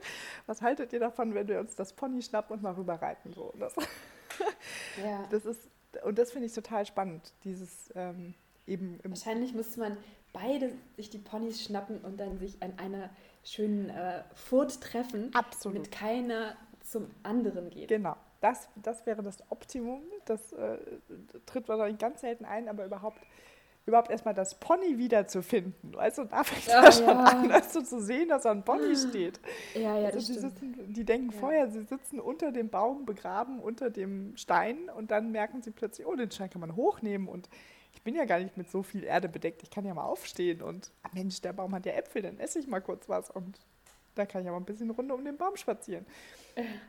Was haltet ihr davon, wenn wir uns das Pony schnappen und mal rüberreiten? So, das, ja. das ist, und das finde ich total spannend, dieses ähm, eben. Wahrscheinlich müsste man beide sich die Ponys schnappen und dann sich an einer schönen äh, Furt treffen. Absolut. Mit keiner zum anderen geht. Genau. Das, das wäre das Optimum. Das äh, tritt wahrscheinlich ganz selten ein, aber überhaupt, überhaupt erstmal das Pony wiederzufinden. Also da fängt ja, schon ja. an, also zu sehen, dass da ein Pony steht. Ja, ja, also das die, sitzen, die denken ja. vorher, sie sitzen unter dem Baum begraben, unter dem Stein und dann merken sie plötzlich, oh, den Stein kann man hochnehmen und ich bin ja gar nicht mit so viel Erde bedeckt, ich kann ja mal aufstehen und, ah Mensch, der Baum hat ja Äpfel, dann esse ich mal kurz was und da kann ich ja mal ein bisschen Runde um den Baum spazieren.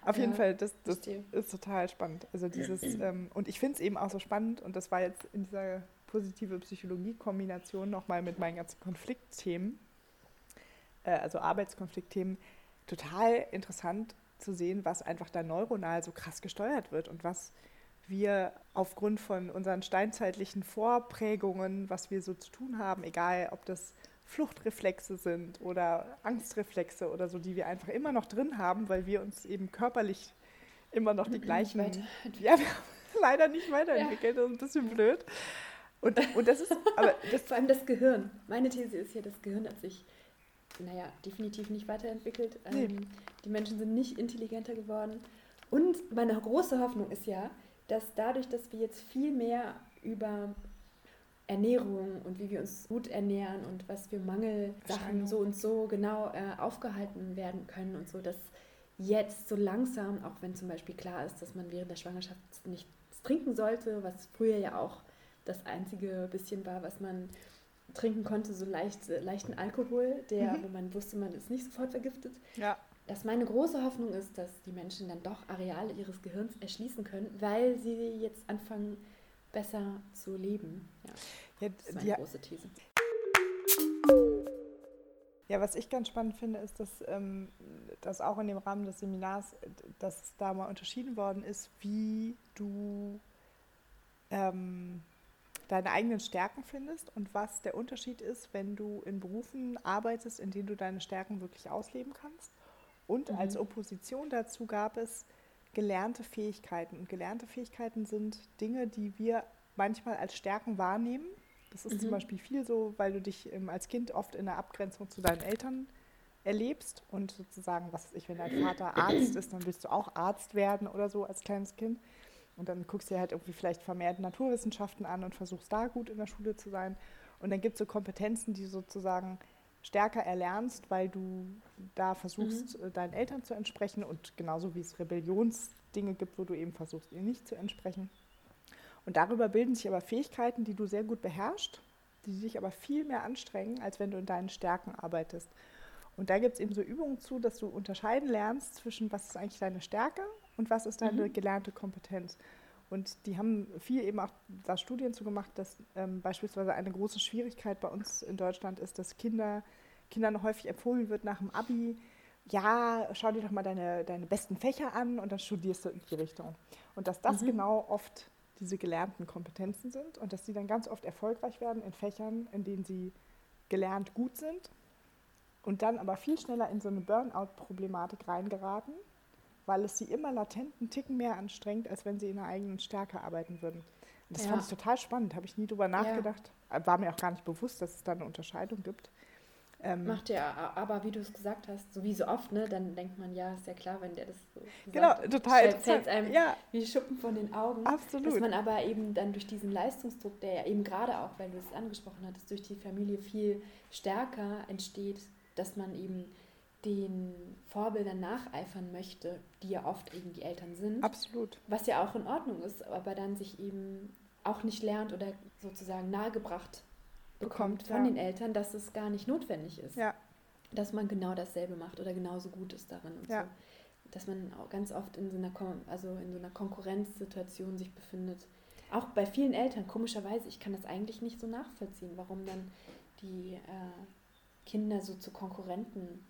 Auf ja, jeden Fall, das, das ist total spannend. Also dieses, ähm, und ich finde es eben auch so spannend, und das war jetzt in dieser positive Psychologie-Kombination nochmal mit meinen ganzen Konfliktthemen, äh, also Arbeitskonfliktthemen, total interessant zu sehen, was einfach da neuronal so krass gesteuert wird und was wir aufgrund von unseren steinzeitlichen Vorprägungen, was wir so zu tun haben, egal ob das Fluchtreflexe sind oder Angstreflexe oder so, die wir einfach immer noch drin haben, weil wir uns eben körperlich immer noch die gleichen. Ja, wir haben leider nicht weiterentwickelt, ja. das ist ein bisschen blöd. Und, und das ist, aber das Vor allem das Gehirn. Meine These ist ja, das Gehirn hat sich, naja, definitiv nicht weiterentwickelt. Nee. Ähm, die Menschen sind nicht intelligenter geworden. Und meine große Hoffnung ist ja, dass dadurch, dass wir jetzt viel mehr über Ernährung und wie wir uns gut ernähren und was für Mangelsachen so und so genau äh, aufgehalten werden können und so, dass jetzt so langsam, auch wenn zum Beispiel klar ist, dass man während der Schwangerschaft nichts trinken sollte, was früher ja auch das einzige bisschen war, was man trinken konnte, so leicht, äh, leichten Alkohol, der, mhm. wo man wusste, man ist nicht sofort vergiftet. Ja. Dass meine große Hoffnung ist, dass die Menschen dann doch Areale ihres Gehirns erschließen können, weil sie jetzt anfangen, besser zu leben. Ja, ja das ist meine ja, große These. Ja, was ich ganz spannend finde, ist, dass, ähm, dass auch in dem Rahmen des Seminars, dass da mal unterschieden worden ist, wie du ähm, deine eigenen Stärken findest und was der Unterschied ist, wenn du in Berufen arbeitest, in denen du deine Stärken wirklich ausleben kannst. Und mhm. als Opposition dazu gab es gelernte Fähigkeiten. Und gelernte Fähigkeiten sind Dinge, die wir manchmal als Stärken wahrnehmen. Das ist mhm. zum Beispiel viel so, weil du dich ähm, als Kind oft in der Abgrenzung zu deinen Eltern erlebst und sozusagen, was weiß ich, wenn dein Vater Arzt ist, dann willst du auch Arzt werden oder so als kleines Kind. Und dann guckst du dir halt irgendwie vielleicht vermehrt Naturwissenschaften an und versuchst da gut in der Schule zu sein. Und dann gibt es so Kompetenzen, die sozusagen stärker erlernst, weil du da versuchst, mhm. Deinen Eltern zu entsprechen und genauso wie es Rebellionsdinge gibt, wo du eben versuchst, ihnen nicht zu entsprechen. Und darüber bilden sich aber Fähigkeiten, die du sehr gut beherrschst, die dich aber viel mehr anstrengen, als wenn du in deinen Stärken arbeitest. Und da gibt es eben so Übungen zu, dass du unterscheiden lernst zwischen, was ist eigentlich deine Stärke und was ist deine mhm. gelernte Kompetenz. Und die haben viel eben auch da Studien zu gemacht, dass ähm, beispielsweise eine große Schwierigkeit bei uns in Deutschland ist, dass Kinder, Kindern häufig empfohlen wird nach dem Abi, ja, schau dir doch mal deine, deine besten Fächer an und dann studierst du in die Richtung. Und dass das mhm. genau oft diese gelernten Kompetenzen sind und dass sie dann ganz oft erfolgreich werden in Fächern, in denen sie gelernt gut sind und dann aber viel schneller in so eine Burnout-Problematik reingeraten, weil es sie immer latent einen Ticken mehr anstrengt, als wenn sie in einer eigenen Stärke arbeiten würden. Und das ja. fand ich total spannend, habe ich nie drüber nachgedacht. Ja. War mir auch gar nicht bewusst, dass es da eine Unterscheidung gibt. Ähm, Macht ja, aber wie du es gesagt hast, so wie so oft, ne, dann denkt man, ja, ist ja klar, wenn der das so Genau, sagt, total. Fällt einem ja. wie Schuppen von den Augen. Absolut. Dass man aber eben dann durch diesen Leistungsdruck, der ja eben gerade auch, weil du es angesprochen hattest, durch die Familie viel stärker entsteht, dass man eben den Vorbildern nacheifern möchte, die ja oft eben die Eltern sind. Absolut. Was ja auch in Ordnung ist, aber dann sich eben auch nicht lernt oder sozusagen nahegebracht bekommt, bekommt von ja. den Eltern, dass es gar nicht notwendig ist. Ja. Dass man genau dasselbe macht oder genauso gut ist darin und ja. so. Dass man auch ganz oft in so einer, also in so einer Konkurrenzsituation sich befindet. Auch bei vielen Eltern, komischerweise, ich kann das eigentlich nicht so nachvollziehen, warum dann die äh, Kinder so zu Konkurrenten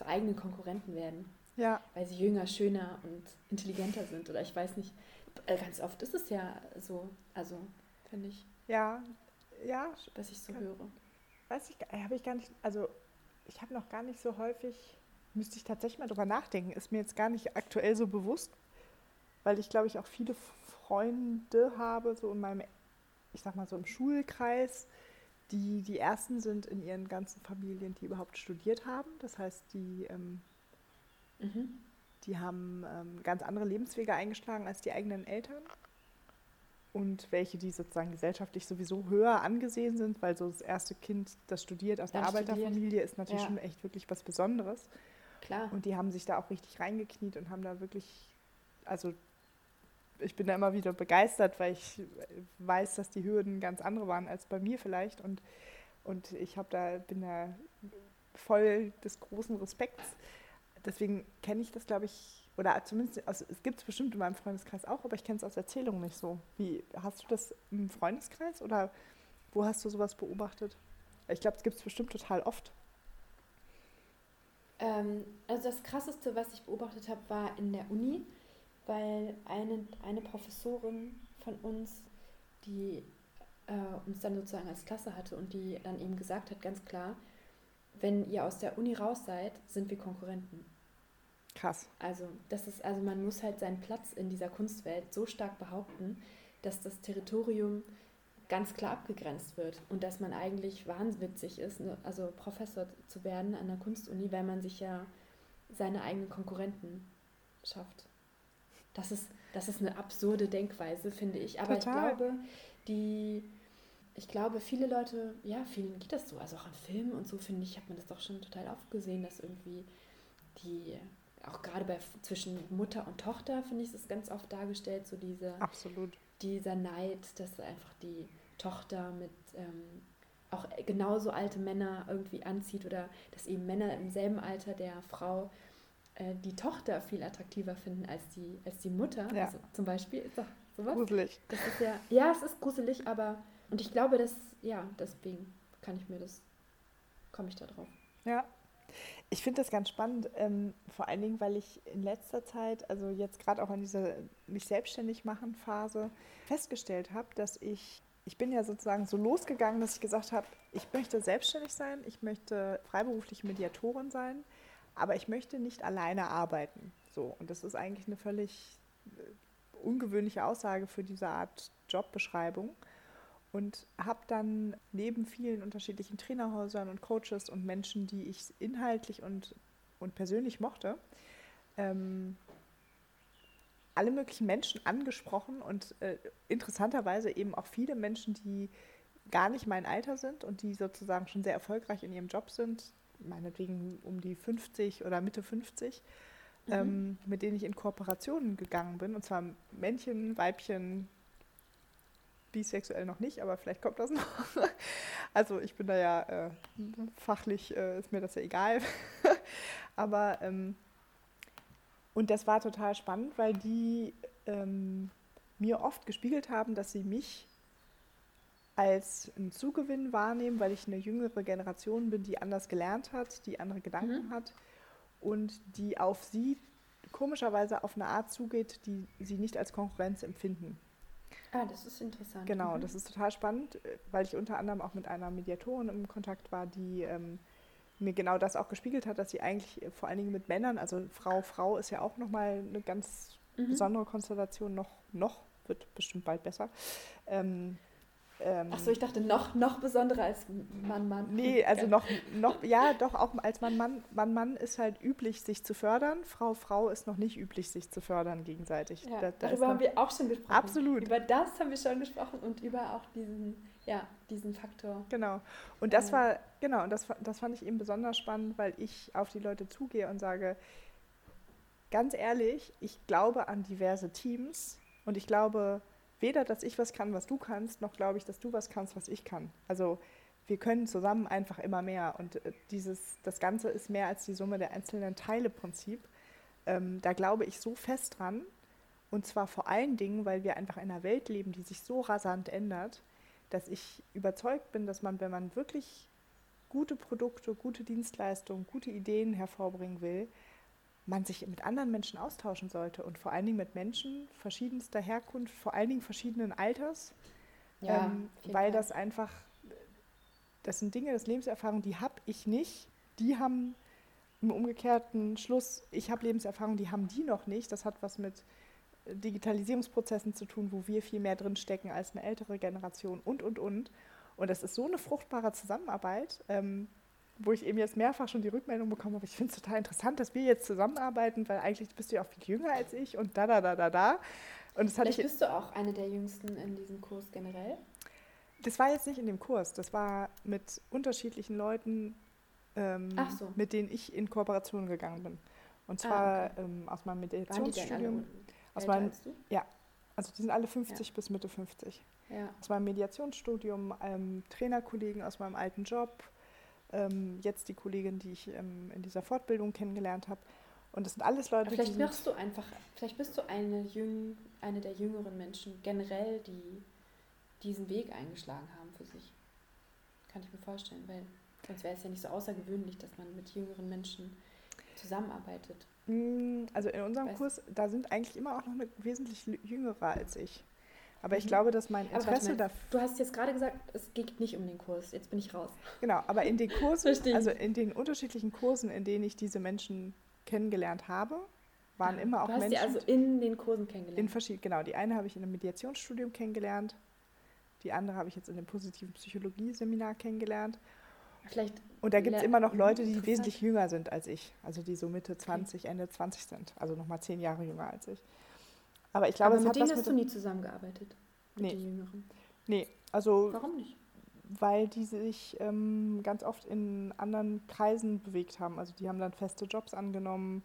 zu eigenen Konkurrenten werden. Ja. Weil sie jünger, schöner und intelligenter sind. Oder ich weiß nicht. Äh, ganz oft ist es ja so. Also, finde ich. Ja, ja. Was ich so kann, höre. Weiß ich, habe ich gar nicht. Also, ich habe noch gar nicht so häufig. Müsste ich tatsächlich mal drüber nachdenken. Ist mir jetzt gar nicht aktuell so bewusst. Weil ich, glaube ich, auch viele Freunde habe, so in meinem, ich sag mal so im Schulkreis, die die ersten sind in ihren ganzen Familien, die überhaupt studiert haben. Das heißt, die, ähm, mhm. die haben ähm, ganz andere Lebenswege eingeschlagen als die eigenen Eltern. Und welche, die sozusagen gesellschaftlich sowieso höher angesehen sind, weil so das erste Kind, das studiert aus der Arbeiterfamilie, ist natürlich ja. schon echt wirklich was Besonderes. Klar. Und die haben sich da auch richtig reingekniet und haben da wirklich, also ich bin da immer wieder begeistert, weil ich weiß, dass die Hürden ganz andere waren als bei mir vielleicht. Und, und ich habe da, bin da voll des großen Respekts. Deswegen kenne ich das, glaube ich, oder zumindest, also es gibt es bestimmt in meinem Freundeskreis auch, aber ich kenne es aus Erzählungen nicht so. Wie, hast du das im Freundeskreis oder wo hast du sowas beobachtet? Ich glaube, es gibt es bestimmt total oft. Ähm, also das Krasseste, was ich beobachtet habe, war in der Uni weil eine, eine Professorin von uns, die äh, uns dann sozusagen als Klasse hatte und die dann eben gesagt hat, ganz klar, wenn ihr aus der Uni raus seid, sind wir Konkurrenten. Krass. Also, das ist, also man muss halt seinen Platz in dieser Kunstwelt so stark behaupten, dass das Territorium ganz klar abgegrenzt wird und dass man eigentlich wahnwitzig ist, ne, also Professor zu werden an der Kunstuni, weil man sich ja seine eigenen Konkurrenten schafft. Das ist, das ist eine absurde Denkweise, finde ich. Aber Total. ich glaube, die, ich glaube, viele Leute, ja, vielen geht das so. Also auch in Filmen und so, finde ich, hat man das doch schon total oft gesehen, dass irgendwie die, auch gerade bei zwischen Mutter und Tochter, finde ich, ist ganz oft dargestellt, so diese. Absolut. Dieser Neid, dass einfach die Tochter mit ähm, auch genauso alte Männer irgendwie anzieht oder dass eben Männer im selben Alter der Frau äh, die Tochter viel attraktiver finden als die, als die Mutter. Ja. Also zum Beispiel ist doch sowas. Gruselig. Das ist ja, ja, es ist gruselig, aber und ich glaube, dass, ja, deswegen kann ich mir das, komme ich da drauf. Ja. Ich finde das ganz spannend, ähm, vor allen Dingen, weil ich in letzter Zeit, also jetzt gerade auch in dieser mich selbstständig machen Phase, festgestellt habe, dass ich, ich bin ja sozusagen so losgegangen, dass ich gesagt habe, ich möchte selbstständig sein, ich möchte freiberufliche Mediatorin sein, aber ich möchte nicht alleine arbeiten. So, und das ist eigentlich eine völlig äh, ungewöhnliche Aussage für diese Art Jobbeschreibung. Und habe dann neben vielen unterschiedlichen Trainerhäusern und Coaches und Menschen, die ich inhaltlich und, und persönlich mochte, ähm, alle möglichen Menschen angesprochen und äh, interessanterweise eben auch viele Menschen, die gar nicht mein Alter sind und die sozusagen schon sehr erfolgreich in ihrem Job sind, meinetwegen um die 50 oder Mitte 50, mhm. ähm, mit denen ich in Kooperationen gegangen bin. Und zwar Männchen, Weibchen, bisexuell noch nicht, aber vielleicht kommt das noch. Also ich bin da ja äh, fachlich, äh, ist mir das ja egal. aber ähm, und das war total spannend, weil die ähm, mir oft gespiegelt haben, dass sie mich als einen Zugewinn wahrnehmen, weil ich eine jüngere Generation bin, die anders gelernt hat, die andere Gedanken mhm. hat und die auf sie komischerweise auf eine Art zugeht, die sie nicht als Konkurrenz empfinden. Ah, das ist interessant. Genau, mhm. das ist total spannend, weil ich unter anderem auch mit einer Mediatorin im Kontakt war, die ähm, mir genau das auch gespiegelt hat, dass sie eigentlich vor allen Dingen mit Männern, also Frau, Frau ist ja auch nochmal eine ganz mhm. besondere Konstellation, noch, noch, wird bestimmt bald besser, ähm, ähm, Achso, ich dachte noch, noch besonderer als Mann, Mann. Nee, also noch, noch, ja, doch, auch als Mann, Mann, Mann, Mann ist halt üblich, sich zu fördern. Frau, Frau ist noch nicht üblich, sich zu fördern gegenseitig. Ja, da, da darüber haben wir auch schon gesprochen. Absolut. Über das haben wir schon gesprochen und über auch diesen ja, diesen Faktor. Genau. Und das war, genau, und das, das fand ich eben besonders spannend, weil ich auf die Leute zugehe und sage, ganz ehrlich, ich glaube an diverse Teams und ich glaube weder, dass ich was kann, was du kannst, noch glaube ich, dass du was kannst, was ich kann. Also wir können zusammen einfach immer mehr und äh, dieses, das Ganze ist mehr als die Summe der einzelnen Teile Prinzip. Ähm, da glaube ich so fest dran und zwar vor allen Dingen, weil wir einfach in einer Welt leben, die sich so rasant ändert, dass ich überzeugt bin, dass man, wenn man wirklich gute Produkte, gute Dienstleistungen, gute Ideen hervorbringen will, man sich mit anderen Menschen austauschen sollte und vor allen Dingen mit Menschen verschiedenster Herkunft, vor allen Dingen verschiedenen Alters, ja, ähm, weil das einfach, das sind Dinge, das Lebenserfahrung, die habe ich nicht, die haben im umgekehrten Schluss, ich habe Lebenserfahrung, die haben die noch nicht. Das hat was mit Digitalisierungsprozessen zu tun, wo wir viel mehr drin stecken als eine ältere Generation und, und, und. Und das ist so eine fruchtbare Zusammenarbeit, ähm, wo ich eben jetzt mehrfach schon die Rückmeldung bekommen habe, ich finde es total interessant, dass wir jetzt zusammenarbeiten, weil eigentlich bist du ja auch viel jünger als ich und da, da, da, da, da. Und das Vielleicht ich, bist du auch eine der Jüngsten in diesem Kurs generell? Das war jetzt nicht in dem Kurs, das war mit unterschiedlichen Leuten, ähm, so. mit denen ich in Kooperation gegangen bin. Und ah, zwar ah, okay. ähm, aus meinem Meditationsstudium. Aus meinem, ja, also die sind alle 50 ja. bis Mitte 50. Ja. Aus meinem Mediationsstudium, ähm, Trainerkollegen aus meinem alten Job, ähm, jetzt die Kollegin, die ich ähm, in dieser Fortbildung kennengelernt habe. Und das sind alles Leute, Aber vielleicht die. Vielleicht du einfach, vielleicht bist du eine, jüng, eine der jüngeren Menschen generell, die diesen Weg eingeschlagen haben für sich. Kann ich mir vorstellen, weil sonst wäre es ja nicht so außergewöhnlich, dass man mit jüngeren Menschen zusammenarbeitet. Mm, also in unserem Kurs, da sind eigentlich immer auch noch eine wesentlich jüngere als ich. Aber ich mhm. glaube, dass mein Interesse dafür. Du hast jetzt gerade gesagt, es geht nicht um den Kurs. Jetzt bin ich raus. Genau, aber in den Kursen, also in den unterschiedlichen Kursen, in denen ich diese Menschen kennengelernt habe, waren ja, immer auch du hast Menschen. Die also in den Kursen kennengelernt. In verschiedenen, genau. Die eine habe ich in einem Mediationsstudium kennengelernt. Die andere habe ich jetzt in dem positiven Psychologie-Seminar kennengelernt. Vielleicht und da gibt es immer noch Leute, die wesentlich jünger sind als ich. Also die so Mitte 20, Ende 20 sind. Also nochmal zehn Jahre jünger als ich. Aber ich glaube, Aber es mit hat denen hast du nie zusammengearbeitet? Mit nee. den Jüngeren? Nee, also. Warum nicht? Weil die sich ähm, ganz oft in anderen Kreisen bewegt haben. Also die haben dann feste Jobs angenommen,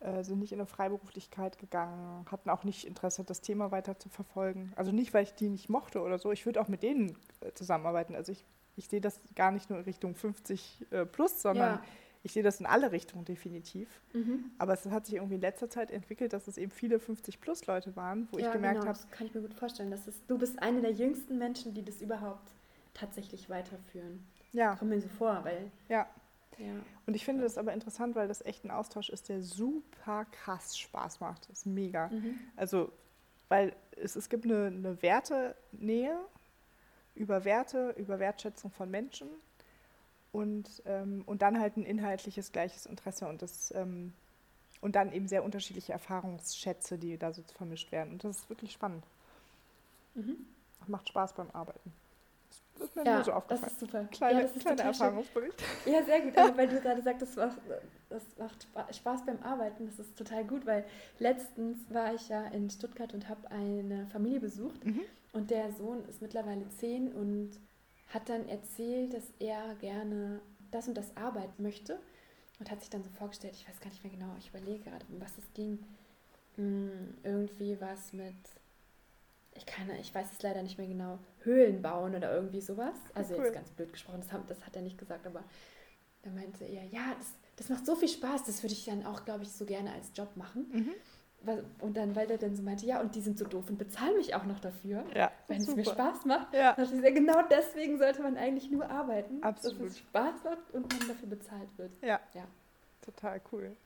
äh, sind nicht in eine Freiberuflichkeit gegangen, hatten auch nicht Interesse, das Thema weiter zu verfolgen. Also nicht, weil ich die nicht mochte oder so. Ich würde auch mit denen äh, zusammenarbeiten. Also ich, ich sehe das gar nicht nur in Richtung 50 äh, plus, sondern ja ich sehe das in alle Richtungen definitiv. Mhm. Aber es hat sich irgendwie in letzter Zeit entwickelt, dass es eben viele 50-plus-Leute waren, wo ja, ich gemerkt genau, habe. Das kann ich mir gut vorstellen. Das ist, du bist eine der jüngsten Menschen, die das überhaupt tatsächlich weiterführen. Ja. Kommt mir so vor, weil. Ja. ja. Und ich finde das aber interessant, weil das echt ein Austausch ist, der super krass Spaß macht. Das ist mega. Mhm. Also, weil es, es gibt eine, eine Wertenähe über Werte, über Wertschätzung von Menschen und, ähm, und dann halt ein inhaltliches gleiches Interesse und das ähm, und dann eben sehr unterschiedliche Erfahrungsschätze, die da so vermischt werden. Und das ist wirklich spannend. Mhm. Macht Spaß beim Arbeiten. Das ist mir ja, nur so aufgefallen. Das ist super. Kleine, ja, ist kleiner Erfahrungsbericht. Schön. Ja, sehr gut. Aber weil du gerade sagst, das macht, das macht Spaß beim Arbeiten, das ist total gut, weil letztens war ich ja in Stuttgart und habe eine Familie besucht mhm. und der Sohn ist mittlerweile zehn und hat dann erzählt, dass er gerne das und das arbeiten möchte und hat sich dann so vorgestellt, ich weiß gar nicht mehr genau, ich überlege gerade, um was es ging. Hm, irgendwie was mit, ich kann, ich weiß es leider nicht mehr genau, Höhlen bauen oder irgendwie sowas. Also cool. jetzt ganz blöd gesprochen, das, haben, das hat er nicht gesagt, aber da meinte er, ja, das, das macht so viel Spaß, das würde ich dann auch, glaube ich, so gerne als Job machen. Mhm. Und dann, weil der dann so meinte, ja, und die sind so doof und bezahlen mich auch noch dafür, ja, wenn super. es mir Spaß macht. Ja. Dachte ich, ja, genau deswegen sollte man eigentlich nur arbeiten, Absolut. dass es Spaß macht und man dafür bezahlt wird. Ja. ja. Total cool.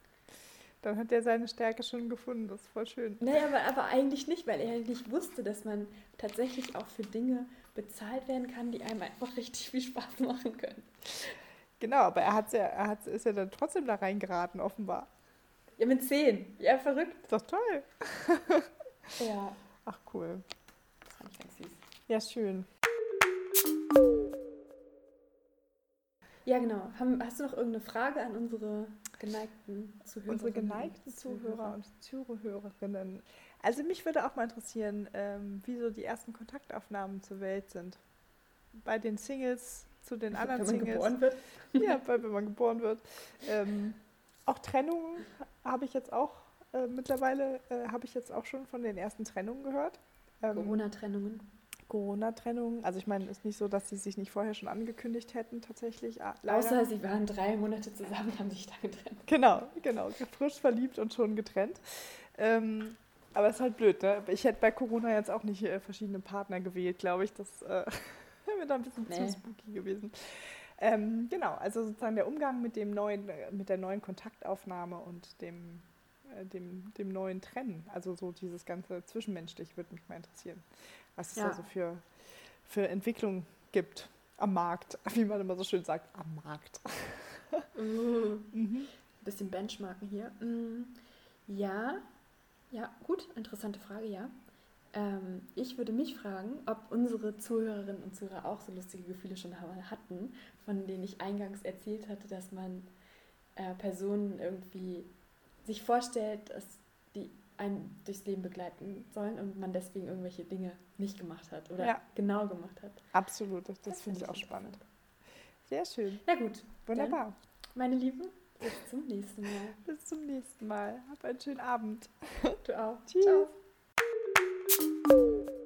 Dann hat er seine Stärke schon gefunden, das ist voll schön. Naja, aber, aber eigentlich nicht, weil er nicht wusste, dass man tatsächlich auch für Dinge bezahlt werden kann, die einem einfach richtig viel Spaß machen können. Genau, aber er, hat's ja, er hat, ist ja dann trotzdem da reingeraten, offenbar. Ja, mit zehn. Ja, verrückt. Ist doch toll. ja. Ach, cool. Das fand ich ganz süß. Ja, schön. Ja, genau. hast du noch irgendeine Frage an unsere geneigten Zuhörer? Unsere geneigten Zuhörer und Zuhörerinnen. Also mich würde auch mal interessieren, ähm, wie so die ersten Kontaktaufnahmen zur Welt sind. bei den Singles zu den anderen wenn man Singles. geboren wird. Ja, weil wenn man geboren wird. Ähm, auch Trennungen habe ich jetzt auch äh, mittlerweile äh, habe ich jetzt auch schon von den ersten Trennungen gehört. Ähm, Corona-Trennungen. Corona-Trennungen. Also ich meine, es ist nicht so, dass sie sich nicht vorher schon angekündigt hätten, tatsächlich. Ah. Außer sie waren drei Monate zusammen und haben sich da getrennt. Genau, genau. Frisch verliebt und schon getrennt. Ähm, aber es ist halt blöd, ne? Ich hätte bei Corona jetzt auch nicht äh, verschiedene Partner gewählt, glaube ich. Das äh, wäre da ein bisschen Nee. zu spooky gewesen. Ähm, genau, also sozusagen der Umgang mit dem neuen, mit der neuen Kontaktaufnahme und dem, äh, dem, dem neuen Trennen. Also so dieses ganze Zwischenmenschliche würde mich mal interessieren, was es Ja. da so für, für Entwicklung gibt am Markt, wie man immer so schön sagt, am Markt. Uh, Mhm. bisschen benchmarken hier. Mm, Ja, ja, gut, interessante Frage, ja. Ähm, ich würde mich fragen, ob unsere Zuhörerinnen und Zuhörer auch so lustige Gefühle schon ha- hatten, von denen ich eingangs erzählt hatte, dass man äh, Personen irgendwie sich vorstellt, dass die einen durchs Leben begleiten sollen und man deswegen irgendwelche Dinge nicht gemacht hat oder Ja. genau gemacht hat. Absolut, das, das finde ich auch spannend. Sehr schön, Na gut, wunderbar. meine Lieben, bis zum nächsten Mal. Bis zum nächsten Mal. Hab einen schönen Abend. Du auch. Tschüss. Ciao. Thank you.